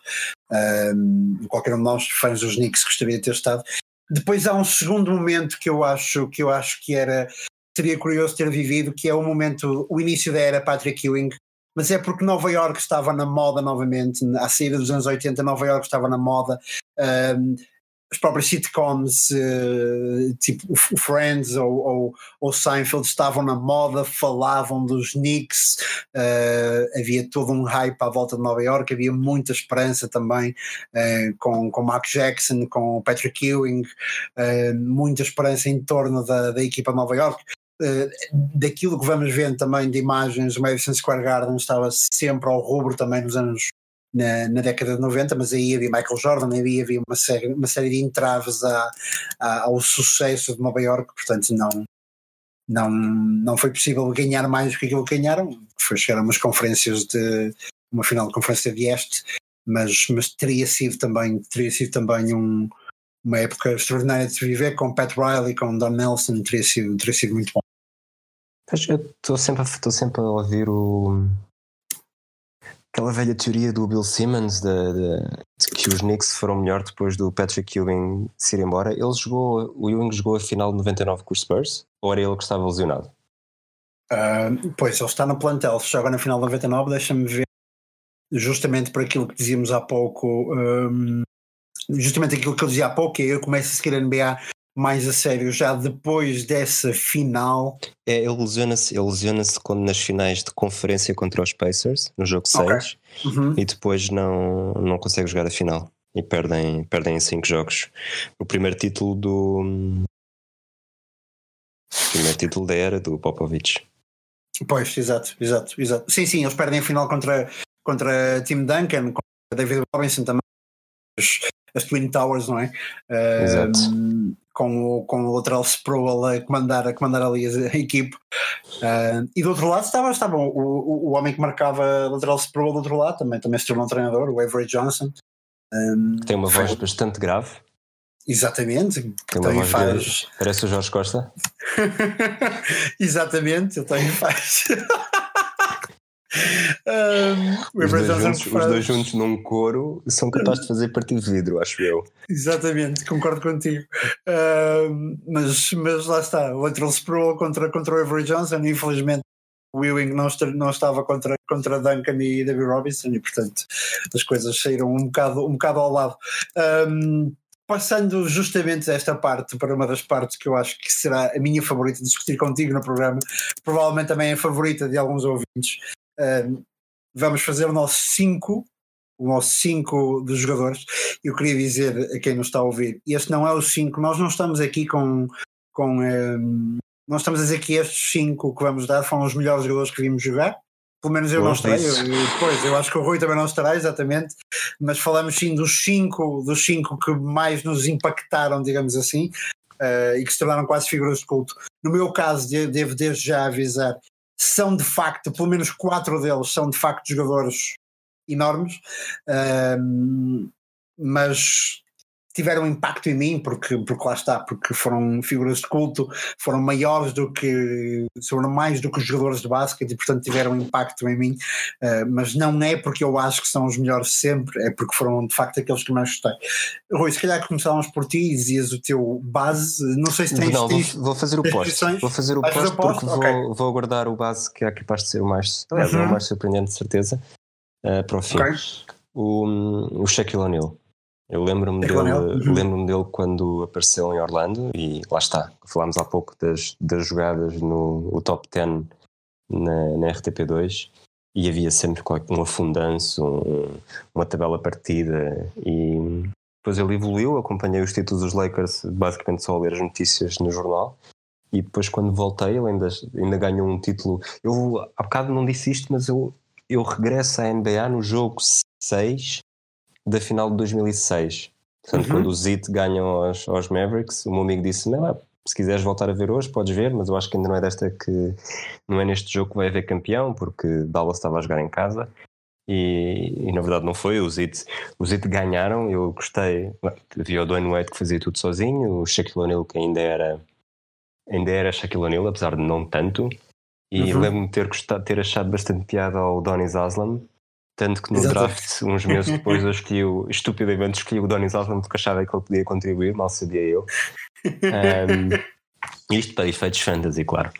S2: Um, qualquer um de nós, fãs dos Knicks, gostaria de ter estado. Depois há um segundo momento que eu acho que eu acho que era seria curioso ter vivido, que é o momento, o início da era Patrick Ewing, mas é porque Nova York estava na moda novamente, à saída dos anos 80, Nova York estava na moda. Um, as próprias sitcoms, eh, tipo o Friends ou, ou, ou Seinfeld, estavam na moda, falavam dos Knicks, eh, havia todo um hype à volta de Nova York, havia muita esperança também eh, com, com Mark Jackson, com Patrick Ewing, muita esperança em torno da, da equipa de Nova York. Uh, daquilo que vamos vendo também de imagens, o Madison Square Garden estava sempre ao rubro também nos anos na, na, década de 90, mas aí havia Michael Jordan, aí havia uma série, uma série de entraves à, à, ao sucesso de Nova York, portanto não, não, não foi possível ganhar mais do que aquilo que ganharam, foi chegar a umas conferências de uma final de conferência de este, mas, mas teria sido também, teria sido também um, uma época extraordinária de se viver com Pat Riley, com Don Nelson, teria sido, teria sido muito bom.
S1: Eu estou sempre, sempre a ouvir o, aquela velha teoria do Bill Simmons de, de, de, que os Knicks foram melhor depois do Patrick Ewing se ir embora. Ele jogou, o Ewing jogou a final de 99 com os Spurs ou era ele que estava lesionado?
S2: Uh, pois, ele está no plantel, se joga na final de 99, deixa-me ver justamente por aquilo que dizíamos há pouco, um, justamente aquilo que eu dizia há pouco, eu começo a seguir a NBA mais a sério já depois dessa final.
S1: É, ele lesiona-se lesiona quando nas finais de conferência contra os Pacers, no jogo 6,
S2: okay. uhum.
S1: e depois não, não consegue jogar a final. E perdem, perdem em 5 jogos. O primeiro título do. O primeiro título da era do Popovich.
S2: Pois, exato, exato, exato. Sim, sim, eles perdem a final contra, contra Tim Duncan, contra David Robinson também. As, as Twin Towers, não é?
S1: Exato.
S2: Um, com o, com o lateral Sproul a comandar, a comandar ali a, equipe. Uh, e do outro lado estava, estava o, o, o homem que marcava lateral Sproul do outro lado, também, também se tornou um treinador, o Avery Johnson. Um,
S1: Tem uma voz foi... bastante grave.
S2: Exatamente.
S1: Tem uma voz faz... grave. Parece o Jorge Costa.
S2: Exatamente, eu também faz. um,
S1: os, dois juntos, os dois juntos num coro são capazes de fazer partido de vidro, acho eu.
S2: Exatamente, concordo contigo. Mas, mas lá está, o lateral Sproul contra, contra o Avery Johnson, infelizmente o Ewing não, não estava contra, contra Duncan e David Robinson e portanto as coisas saíram um bocado, um bocado ao lado. Um, passando justamente esta parte para uma das partes que eu acho que será a minha favorita de discutir contigo no programa, provavelmente também a favorita de alguns ouvintes. Um, vamos fazer o nosso 5 o nosso 5 dos jogadores. Eu queria dizer a quem nos está a ouvir, este não é o 5, nós não estamos aqui com. com um, nós estamos a dizer que estes 5 que vamos dar foram os melhores jogadores que vimos jogar. Pelo menos eu Bom, não estarei, eu, depois eu acho que o Rui também não estará, exatamente, mas falamos sim dos 5 dos cinco que mais nos impactaram, digamos assim. uh, e que se tornaram quase figuras de culto. No meu caso, devo desde já avisar, são de facto, pelo menos quatro deles são de facto jogadores enormes, uh, mas tiveram impacto em mim, porque, porque lá está, porque foram figuras de culto, foram maiores do que, foram mais do que os jogadores de basquete e portanto tiveram impacto em mim, uh, mas não é porque eu acho que são os melhores sempre, é porque foram de facto aqueles que mais gostei. Rui, se calhar começávamos por ti e dizias o teu base, não sei se tens...
S1: Não, vou, vou, fazer o post, vou fazer o post, fazer porque okay. vou, vou aguardar o base que é capaz de ser o mais, uhum. é o uhum. mais surpreendente de certeza, uh, para o fim. Okay. O, o Shaquille O'Neal. Eu lembro-me dele, uhum. lembro dele quando apareceu em Orlando e lá está, falámos há pouco das, das jogadas no top 10 na, na RTP2 e havia sempre um afundanço, um, uma tabela partida e depois ele evoluiu, acompanhei os títulos dos Lakers basicamente só a ler as notícias no jornal e depois quando voltei ele ainda, ainda ganhou um título, eu há bocado não disse isto mas eu, eu regresso à NBA no jogo 6 da final de 2006. Portanto, uhum. quando o Zit ganham aos, aos Mavericks, o meu amigo disse: Não, se quiseres voltar a ver hoje, podes ver, mas eu acho que ainda não é desta que. Não é neste jogo que vai haver campeão, porque Dallas estava a jogar em casa. E, e na verdade não foi. Os Zit, os Zit ganharam. Eu gostei. Havia o Dwayne Wade que fazia tudo sozinho, o Shaquille O'Neal que ainda era. Ainda era Shaquille O'Neal, apesar de não tanto. E uhum. lembro-me de ter, gostado, ter achado bastante piada ao Donis Aslam, tanto que no Exatamente. draft, uns meses depois, eu escolhi, estupidamente escolhi o Donny Osmond porque achava que ele podia contribuir, mal sabia eu. Um, isto para efeitos fantasy, claro.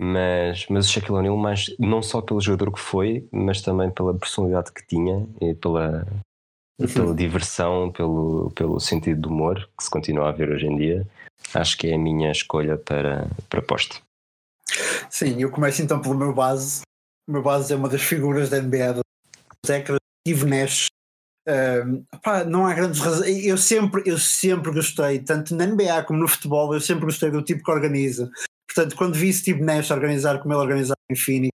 S1: Mas, mas o Shaquille O'Neal, mais, não só pelo jogador que foi, mas também pela personalidade que tinha e pela, uhum. pela diversão, pelo, pelo sentido do humor que se continua a ver hoje em dia, acho que é a minha escolha para, para posto.
S2: Sim, eu começo então pelo meu base. O meu base é uma das figuras da NBA décadas, Steve Nash. Pá, não há grandes razões. Eu sempre, eu sempre gostei, tanto na NBA como no futebol, eu sempre gostei do tipo que organiza. Portanto, quando vi Steve Nash organizar como ele organizava em Phoenix,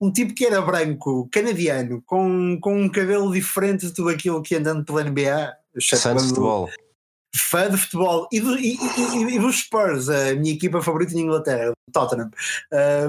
S2: um tipo que era branco, canadiano, com, com um cabelo diferente de tudo aquilo que andando pela NBA.
S1: Fã de futebol.
S2: Fã de futebol e, do, e, e, e, dos Spurs, a minha equipa favorita em Inglaterra, Tottenham.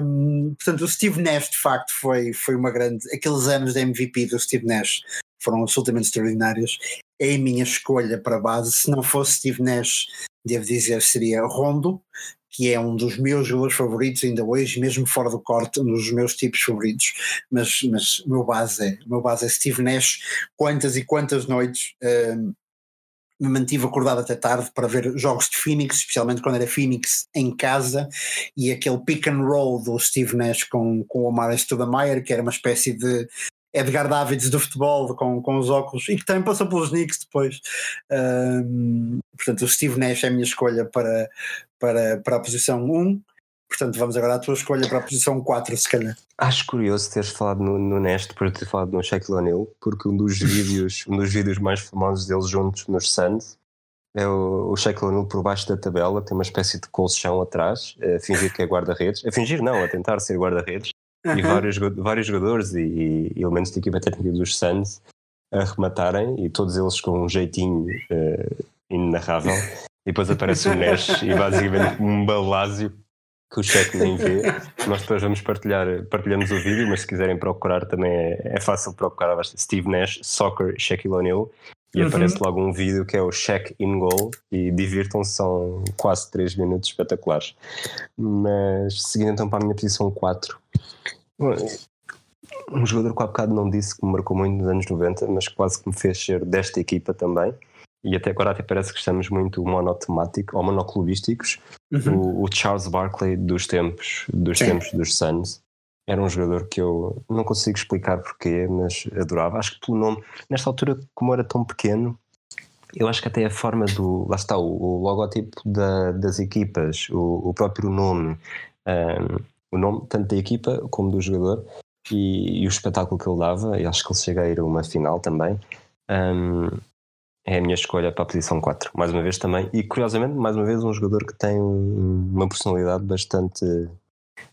S2: Um, portanto, o Steve Nash de facto foi, foi uma grande. Aqueles anos de MVP do Steve Nash foram absolutamente extraordinários. É a minha escolha para base. Se não fosse Steve Nash, devo dizer, seria Rondo, que é um dos meus jogadores favoritos ainda hoje, mesmo fora do corte, um dos meus tipos favoritos. Mas, mas o meu base é, meu base é Steve Nash. Quantas e quantas noites um, me mantive acordado até tarde para ver jogos de Phoenix, especialmente quando era Phoenix em casa, e aquele pick and roll do Steve Nash com, com o Omar Stoudemire, que era uma espécie de Edgar Davids do futebol com, com os óculos e que também passou pelos Knicks depois. Um, portanto, o Steve Nash é a minha escolha para, para, para a posição 1. Portanto, vamos agora à tua escolha para a posição 4, se calhar.
S1: Acho curioso teres falado no, no Nest de ter falado no Shaquille O'Neal, porque um dos vídeos, um dos vídeos mais famosos deles juntos nos Suns é o, o Shaquille O'Neal por baixo da tabela, tem uma espécie de colchão atrás, a fingir que é guarda-redes, a fingir não, a tentar ser guarda-redes, uhum. e vários, vários jogadores e, e, elementos de equipa técnica dos Suns a rematarem, e todos eles com um jeitinho uh, inenarrável, e depois aparece o Nash e basicamente um balásio que o cheque nem vê. Nós depois vamos partilhar, partilhamos o vídeo, mas se quiserem procurar também é, é fácil procurar. Steve Nash, Soccer, Shaquille O'Neal. E uhum. aparece logo um vídeo que é o Check in Goal e divirtam-se, são quase 3 minutos espetaculares. Mas seguindo então para a minha posição 4. Um jogador que há bocado não disse que me marcou muito nos anos 90, mas quase que me fez ser desta equipa também e até agora até parece que estamos muito monotemáticos ou monoclubísticos. Uhum. O, o, Charles Barkley dos tempos dos Sim. tempos dos Suns era um jogador que eu não consigo explicar porquê, mas adorava. Acho que pelo nome, nesta altura, como era tão pequeno, eu acho que até a forma do. Lá está, o, o logotipo da, das equipas, o, o próprio nome, um, o nome tanto da equipa como do jogador e, e, o espetáculo que ele dava, e acho que ele chega a ir a uma final também. Um, é a minha escolha para a posição 4, mais uma vez também. E curiosamente, mais uma vez, um jogador que tem uma personalidade bastante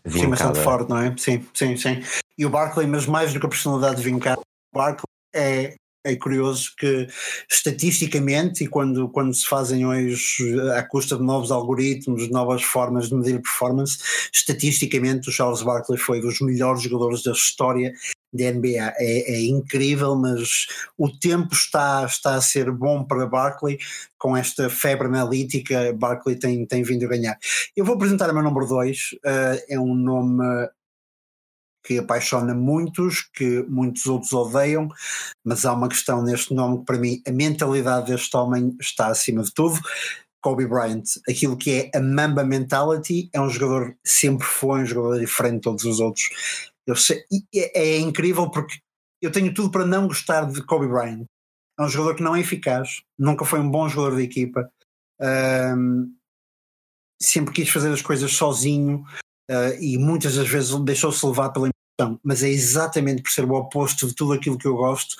S1: vincada. Sim, bastante
S2: forte, não é? Sim, sim, sim. E o Barkley, mas mais do que a personalidade vincada, o Barkley é é curioso que estatisticamente e quando, quando se fazem hoje à custa de novos algoritmos, novas formas de medir performance, estatisticamente o Charles Barkley foi dos melhores jogadores da história da NBA. É, é, incrível, mas o tempo está, está a ser bom para Barkley com esta febre analítica. Barkley tem, tem vindo a ganhar. Eu vou apresentar o meu número 2, uh, é um nome que apaixona muitos, que muitos outros odeiam, mas há uma questão neste nome que para mim a mentalidade deste homem está acima de tudo. Kobe Bryant, aquilo que é a Mamba mentality, é um jogador, sempre foi um jogador diferente de todos os outros. Sei, é, é incrível porque eu tenho tudo para não gostar de Kobe Bryant. É um jogador que não é eficaz, nunca foi um bom jogador de equipa. Um, sempre quis fazer as coisas sozinho uh, e muitas das vezes deixou-se levar pela mas é exatamente por ser o oposto de tudo aquilo que eu gosto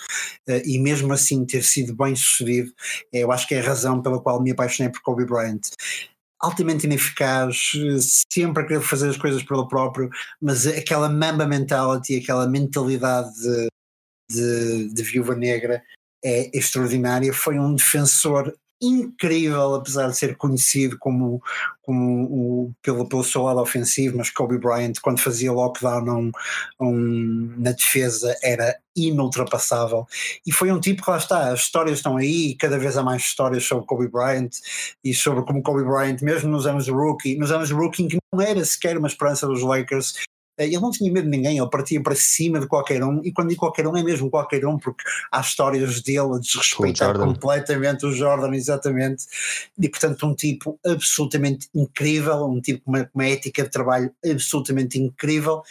S2: uh, e mesmo assim ter sido bem sucedido, é, eu acho que é a razão pela qual me apaixonei por Kobe Bryant. Altamente ineficaz, sempre a querer fazer as coisas pelo próprio, mas aquela mamba mentality, aquela mentalidade de, de, de viúva negra é extraordinária. Foi um defensor incrível, apesar de ser conhecido como, como o, pelo, pelo seu lado ofensivo, mas Kobe Bryant, quando fazia lockdown um, um, na defesa, era inultrapassável. E foi um tipo que lá está, as histórias estão aí, cada vez há mais histórias sobre Kobe Bryant e sobre como Kobe Bryant, mesmo nos anos rookie, nos anos rookie, que não era sequer uma esperança dos Lakers, ele não tinha medo de ninguém, ele partia para cima de qualquer um, e quando digo qualquer um é mesmo qualquer um, porque há histórias dele a desrespeitar completamente o Jordan, exatamente, e portanto um tipo absolutamente incrível, um tipo com uma, uma ética de trabalho absolutamente incrível,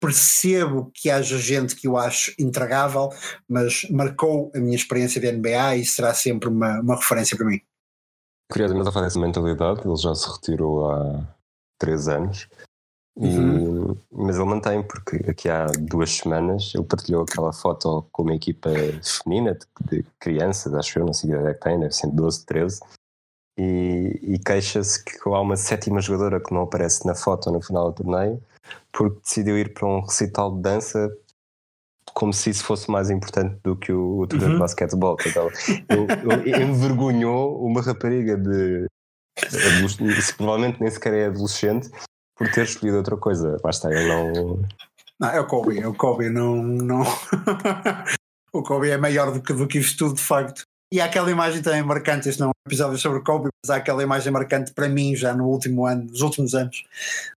S2: percebo que haja gente que eu acho intragável, mas marcou a minha experiência de NBA e será sempre uma, uma referência para mim.
S1: Curiosamente, a falar dessa mentalidade, ele já se retirou há três anos Uhum. E, mas ele mantém, porque aqui há duas semanas ele partilhou aquela foto com uma equipa feminina de, de crianças, acho eu, não sei que é que tem, deve ser 12, 13, e, e queixa-se que há uma sétima jogadora que não aparece na foto no final do torneio porque decidiu ir para um recital de dança como se isso fosse mais importante do que o, o torneio uhum. de basquetebol. Então, ele, ele envergonhou uma rapariga de. provavelmente nem sequer é adolescente, por ter escolhido outra coisa. Basta, ele não.
S2: Não, é o Kobe, é o Kobe, não. não... o Kobe é maior do que, do que isto tudo, de facto. E há aquela imagem também marcante, este não é um episódio sobre Kobe, mas há aquela imagem marcante para mim já no último ano, nos últimos anos,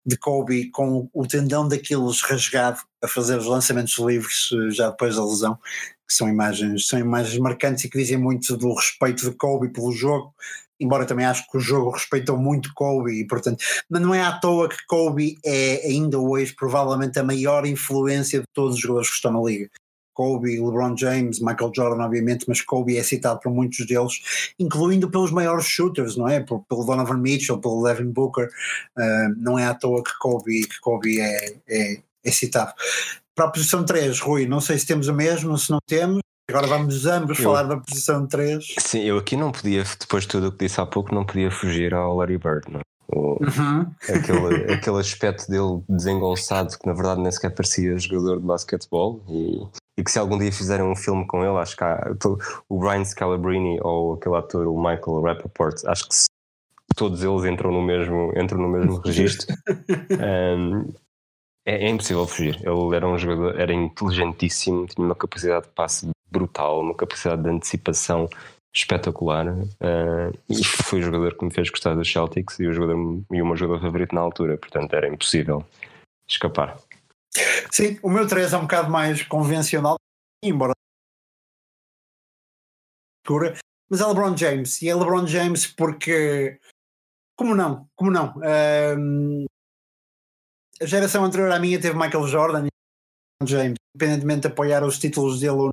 S2: de Kobe com o tendão daqueles rasgado a fazer os lançamentos livres eh, já depois da lesão, que são imagens, são imagens marcantes e que dizem muito do respeito de Kobe pelo jogo embora também acho que o jogo respeitou muito Kobe, e, portanto, mas não é à toa que Kobe é ainda hoje provavelmente a maior influência de todos os jogadores que estão na liga. Kobe, LeBron James, Michael Jordan, obviamente, mas Kobe é citado por muitos deles, incluindo pelos maiores shooters, não é? Por, pelo Donovan Mitchell, pelo Devin Booker. Uh, não é à toa que Kobe, que Kobe é, é, é citado. Para a posição 3, Rui, não sei se temos o mesmo, se não temos. Agora vamos ambos eu, falar da posição 3.
S1: Sim, eu aqui não podia, depois de tudo o que disse há pouco, não podia fugir ao Larry Bird, não? O, uhum. aquele, aquele aspecto dele desengonçado que na verdade nem sequer parecia jogador de basquetebol e, e que se algum dia fizerem um filme com ele, acho que há, o Brian Scalabrine ou aquele ator, o Michael Rappaport, acho que todos eles entram no mesmo, entram no mesmo registro. um, é, é, impossível fugir. Ele era um jogador, era inteligentíssimo, tinha uma capacidade de passe brutal, uma capacidade de antecipação espetacular uh, e foi o jogador que me fez gostar dos Celtics e o, jogador, e o meu jogador favorito na altura, portanto era impossível escapar.
S2: Sim, o meu 3 é um bocado mais convencional, embora mas é LeBron James e é LeBron James porque como não, como não um, a geração anterior à minha teve Michael Jordan e James, independentemente de apoiar os títulos dele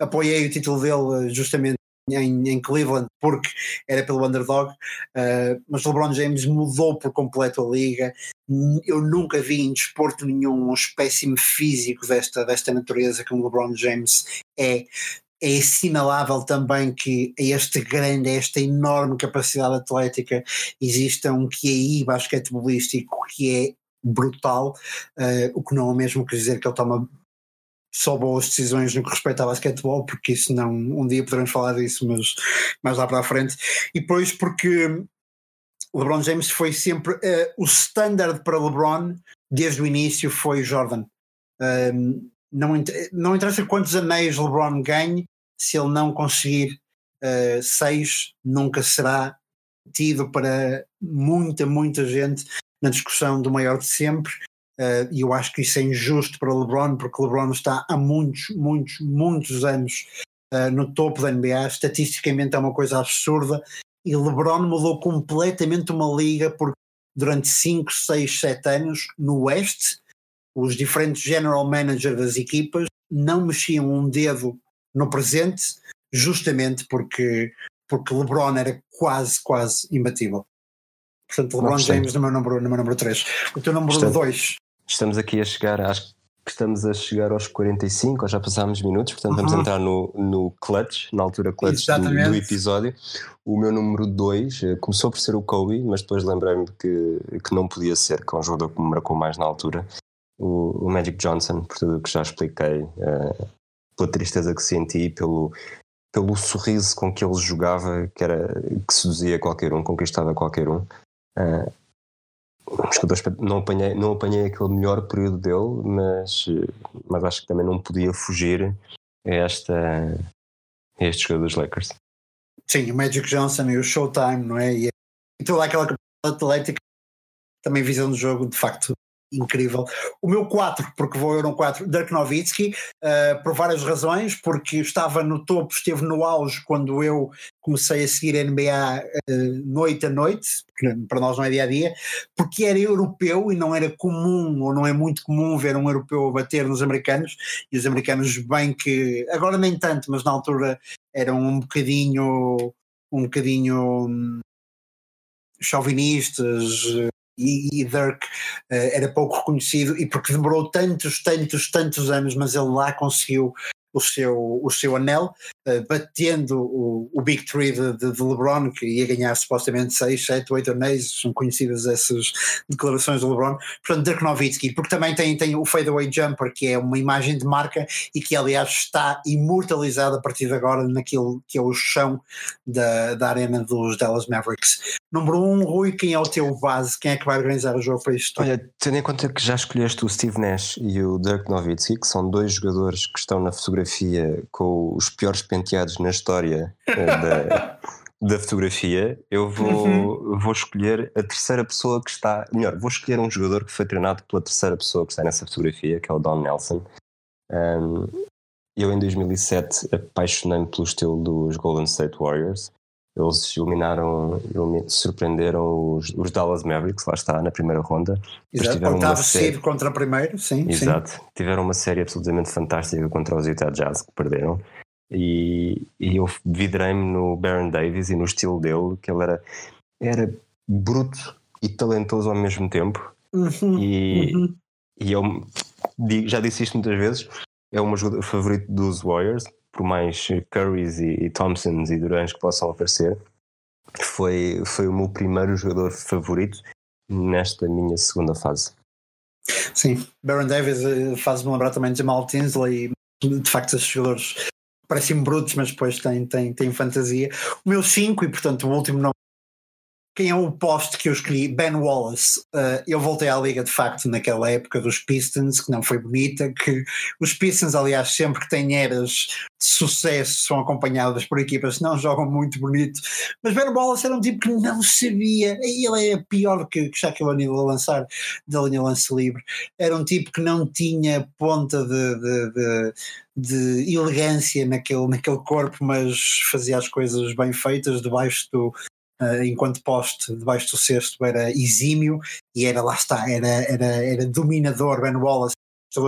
S2: apoiei o título dele eh, justamente em, em, Cleveland porque era pelo underdog, uh, mas LeBron James mudou por completo a liga. Eu nunca vi em desporto nenhum um espécime físico desta, desta natureza como LeBron James é. É assinalável também que este grande, esta enorme capacidade atlética exista um QI basquetebolístico que é brutal, uh, o que não é mesmo que dizer que ele toma só boas decisões no que respeita a basquetebol, porque isso não, um dia poderemos falar disso, mas mais lá para a frente. E depois porque o LeBron James foi sempre uh, o standard para LeBron desde o início foi Jordan. Um, não, não interessa quantos anéis LeBron ganhe, se ele não conseguir uh, seis, nunca será tido para muita, muita gente na discussão do maior de sempre. Uh, e eu acho que isso é injusto para LeBron, porque LeBron está há muitos, muitos, muitos anos uh, no topo da NBA. Estatisticamente é uma coisa absurda. E LeBron mudou completamente uma liga, porque durante 5, 6, 7 anos, no Oeste, os diferentes general managers das equipas não mexiam um dedo no presente, justamente porque, porque LeBron era quase, quase imbatível. Portanto, LeBron James no meu número, no meu número 3. O teu número 2.
S1: Estamos aqui a chegar, acho que estamos a chegar aos 45, ou já passámos minutos, portanto vamos uhum. entrar no, no clutch, na altura clutch do, do, episódio. O meu número 2 eh, começou por ser o Kobe, mas depois lembrei-me que, que não podia ser, que é um jogador que me marcou mais na altura o, o Magic Johnson, por tudo o que já expliquei, uh, pela tristeza que senti, pelo, pelo sorriso com que ele jogava, que, era, que seduzia qualquer um, conquistava qualquer um. Uh, não apanhei, não apanhei aquele melhor período dele, mas, mas acho que também não podia fugir a, esta, a este jogador dos Lakers.
S2: Sim, o Magic Johnson e o Showtime, não é? E toda aquela atlética também visão do jogo, de facto, incrível. O meu 4, porque vou eu no 4, Dirk Nowitzki, uh, por várias razões, porque estava no topo, esteve no auge quando eu comecei a seguir a NBA uh, eh, noite a noite, para nós não é dia a dia, porque era europeu e não era comum, ou não é muito comum ver um europeu bater nos americanos, e os americanos, bem que, agora nem tanto, mas na altura eram um bocadinho, um bocadinho hum, chauvinistas, e, e Dirk uh, era pouco reconhecido e porque demorou tantos, tantos, tantos anos, mas ele lá conseguiu o seu, o seu anel, uh, batendo o, o Big Three de, de, de, LeBron, que ia ganhar supostamente 6, 7, 8 anéis, são conhecidas essas declarações do LeBron. Portanto, Dirk Nowitzki, porque também tem, tem o Fadeaway Jumper, que é uma imagem de marca e que, aliás, está imortalizada a partir de agora naquilo que é o chão da, da arena dos Dallas Mavericks. Número 1, um, Rui, quem é o teu base? Quem é que vai organizar o jogo para isto?
S1: Olha, tendo em conta que já escolheste o Steve Nash e o Dirk Nowitzki, que são dois jogadores que estão na fotografia com os piores penteados na história eh, da, da fotografia, eu vou, uhum. vou escolher a terceira pessoa que está. Melhor, vou escolher um jogador que foi treinado pela terceira pessoa que está nessa fotografia, que é o Don Nelson. Um, eu, em 2007, apaixonei-me pelo estilo dos Golden State Warriors eles eliminaram, surpreenderam os, os, Dallas Mavericks, lá está, na primeira ronda.
S2: Exato, uma série contra primeiro, sim.
S1: Exato,
S2: sim.
S1: tiveram uma série absolutamente fantástica contra os Utah Jazz, que perderam. E, e eu vidrei-me no Baron Davis e no estilo dele, que ele era, era bruto e talentoso ao mesmo tempo. Uhum, e, uhum. e eu já disse isto muitas vezes, é o meu jogador favorito dos Warriors, por mais Currys e, e Thompsons e Durans que possam aparecer, foi, foi o meu primeiro jogador favorito nesta minha segunda fase.
S2: Sim, Baron Davis eh, faz-me lembrar também de Jamal Tinsley e de facto esses jogadores parecem brutos, mas depois têm, têm, têm fantasia. O meu 5, e portanto o último não quem é o poste que eu escolhi? Ben Wallace. Uh, eu voltei à liga de facto naquela época dos Pistons, que não foi bonita, que os Pistons, aliás, sempre que têm eras de sucesso, são acompanhadas por equipas que não jogam muito bonito. Mas Ben Wallace era um tipo que não sabia, ele é pior que, que Shaquille O'Neal a lançar da linha lance livre. Era um tipo que não tinha ponta de, de, de de elegância naquele, naquele corpo, mas fazia as coisas bem feitas debaixo do, enquanto poste debaixo do cesto era exímio e era lá está, era, era, era dominador, Ben Wallace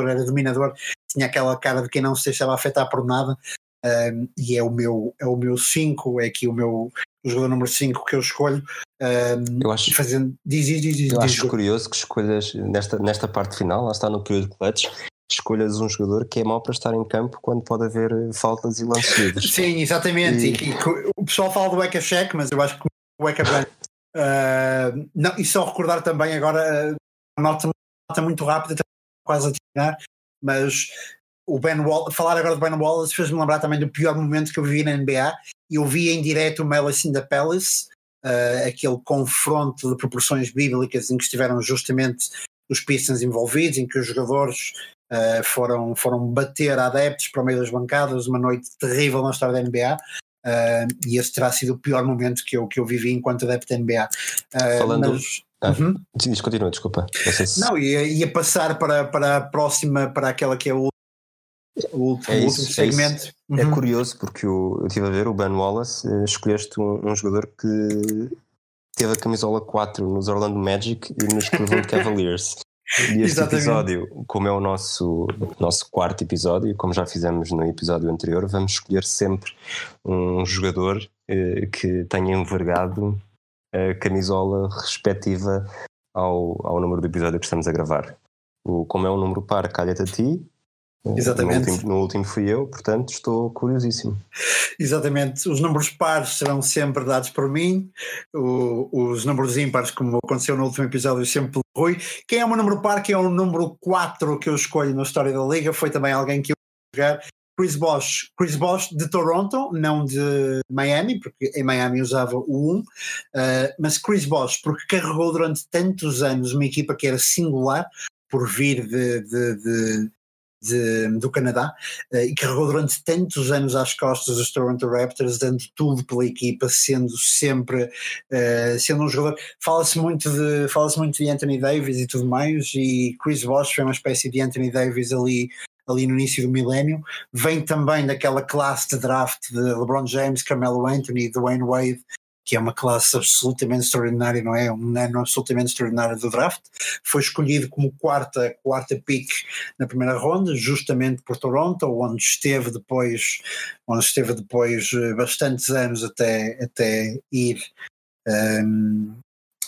S2: era dominador, tinha aquela cara de quem não se deixava afetar por nada. Uh, e é o meu é o meu 5, é aqui o meu o jogador número 5 que eu escolho. Uh,
S1: eu acho,
S2: fazendo, diz, diz, diz,
S1: eu acho curioso que escolhas nesta, nesta parte final, lá está no período de clutch escolhas um jogador que é mau para estar em campo quando pode haver faltas e lances livres.
S2: Sim, exatamente. E... E, e, o pessoal fala do Eka Check, mas eu acho que o Eka uh, não, e só recordar também agora, uma nota, nota muito rápida, quase a terminar, mas o Ben Wallace, falar agora do Ben Wallace fez-me lembrar também do pior momento que eu vivi na NBA. Eu vi em direto o Malice in the Palace, uh, aquele confronto de proporções bíblicas em que estiveram justamente os Pistons envolvidos, em que os jogadores uh, foram, foram bater adeptos para o meio das bancadas, uma noite terrível na história da NBA. Uh, e esse terá sido o pior momento que eu, que eu vivi enquanto adepto da NBA.
S1: Falando,
S2: mas,
S1: ah, uhum. Diz, continua, desculpa.
S2: Não, se... não ia, ia, passar para, para a próxima, para aquela que é o o último, é isso, segmento.
S1: É, uhum. é, curioso porque o, eu estive a ver o Ben Wallace, uh, escolheste um, um, jogador que teve a camisola 4 nos Orlando Magic e nos Cleveland Cavaliers. E este Exatamente. episódio, como é o nosso, nosso quarto episódio, como já fizemos no episódio anterior, vamos escolher sempre um jogador uh, que tenha envergado a camisola respectiva ao, ao número do episódio que estamos a gravar. O, como é um número par, calha-te a ti,
S2: Exatamente.
S1: No último, no último, fui eu, portanto estou curiosíssimo.
S2: Exatamente. Os números pares serão sempre dados por mim, o, os números ímpares, como aconteceu no último episódio, sempre pelo Rui. Quem é o meu número par, que é o número 4 que eu escolho na história da Liga, foi também alguém que eu jogar. Chris Bosh, Chris Bosh de Toronto, não de Miami, porque em Miami usava o 1, uh, mas Chris Bosh, porque carregou durante tantos anos uma equipa que era singular, por vir de, de, de de, do Canadá uh, e carregou durante tantos anos às costas dos Toronto Raptors, dando tudo pela equipa, sendo sempre uh, sendo um jogador. Fala-se muito de fala-se muito de Anthony Davis e tudo mais, e Chris Bosh foi uma espécie de Anthony Davis ali ali no início do milénio, vem também daquela classe de draft de LeBron James, Carmelo Anthony, Dwayne Wade, que é uma classe absolutamente extraordinária, não é? Um ano absolutamente extraordinário do draft. Foi escolhido como quarta, quarta pick na primeira ronda, justamente por Toronto, onde esteve depois, onde esteve depois eh, bastantes anos até, até ir. Um,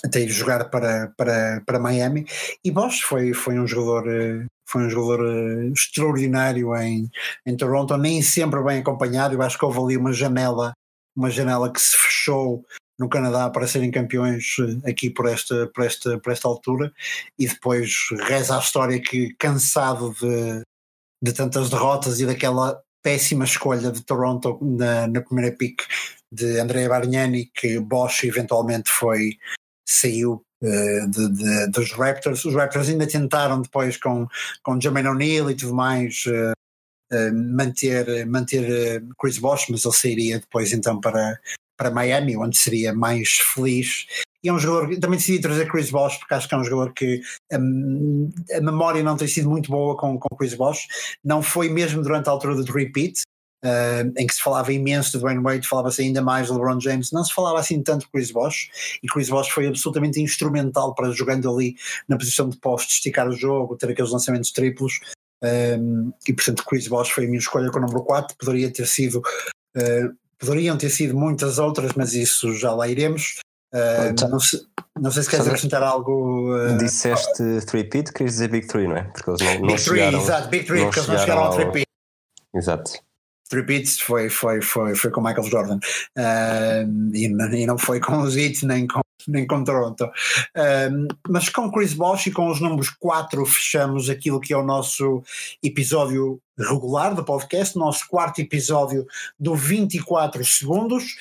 S2: até ir jogar para, para, para Miami e Bosch foi, foi um jogador eh, foi um jogador eh, extraordinário em, em Toronto, nem sempre bem acompanhado, eu acho que houve ali uma janela uma janela que se fechou no Canadá para serem campeões eh, aqui por esta, por esta, por esta altura e depois reza a história que cansado de, de tantas derrotas e daquela péssima escolha de Toronto na, na primeira pick de Andrea Bargnani que Bosch eventualmente foi saiu uh, de, de, dos Raptors. Os Raptors ainda tentaram depois com, com Jermaine O'Neal e tudo mais uh, manter, manter eh, Chris Bosh, mas ele sairia depois então para, para Miami, onde seria mais feliz. E é um jogador, também decidi trazer Chris Bosh, porque acho que é um jogador que um, a memória não tem sido muito boa com, com Chris Bosh. Não foi mesmo durante a altura do repeat, Uh, em que se falava imenso de Dwayne Wade, falava-se ainda mais de LeBron James, não se falava assim tanto de Chris Bosh, e Chris Bosh foi absolutamente instrumental para jogando ali na posição de poste, esticar o jogo, ter aqueles lançamentos triplos, um, e portanto Chris Bosh foi a minha escolha com o número 4, poderia ter sido uh, poderiam ter sido muitas outras, mas isso já lá iremos. Uh, então, não, sei, não, sei, se queres acrescentar algo.
S1: Uh, disseste 3 pit querias dizer Big 3, não é? Porque eles não,
S2: Big não 3, chegaram, exato, Big 3, porque eles não chegaram ao 3 pit.
S1: Exato.
S2: 3 pits foi, foi, foi, foi com Michael Jordan e, e, não foi com os Heat nem com nem com Toronto. Um, mas com Chris Bosh e com os números 4 fechamos aquilo que é o nosso episódio regular do podcast, nosso quarto episódio do 24 segundos.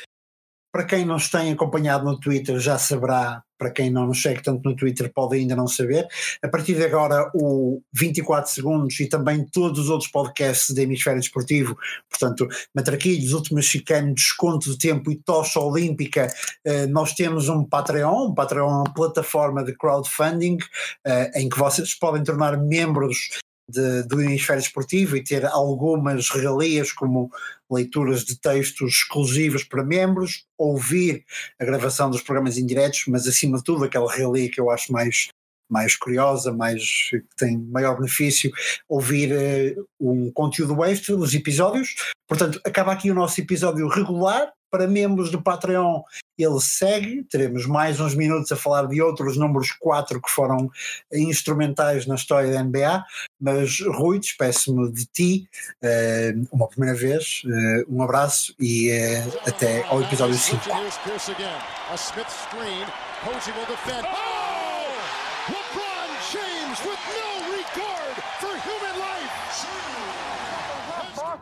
S2: Para quem nos tem acompanhado no Twitter já saberá, para quem não nos segue tanto no Twitter pode ainda não saber, a partir de agora o 24 segundos e também todos os outros podcasts de Hemisfério Desportivo, portanto Matraquilhos, Último Mexicano, Desconto do Tempo e Tocha Olímpica, eh, nós temos um Patreon, um Patreon uma plataforma de crowdfunding eh, em que vocês podem tornar membros de, do hemisfério esportivo e ter algumas regalias como leituras de textos exclusivos para membros, ouvir a gravação dos programas indiretos, mas acima de tudo aquela regalia que eu acho mais mais curiosa, mais que tem maior benefício, ouvir uh, um conteúdo extra dos episódios. Portanto, acaba aqui o nosso episódio regular para membros do Patreon. Ele segue, teremos mais uns minutos a falar de outros números 4 que foram instrumentais na história da NBA, mas Rui, despeço-me de ti uh, uma primeira vez, uh, um abraço e uh, até ao episódio 5.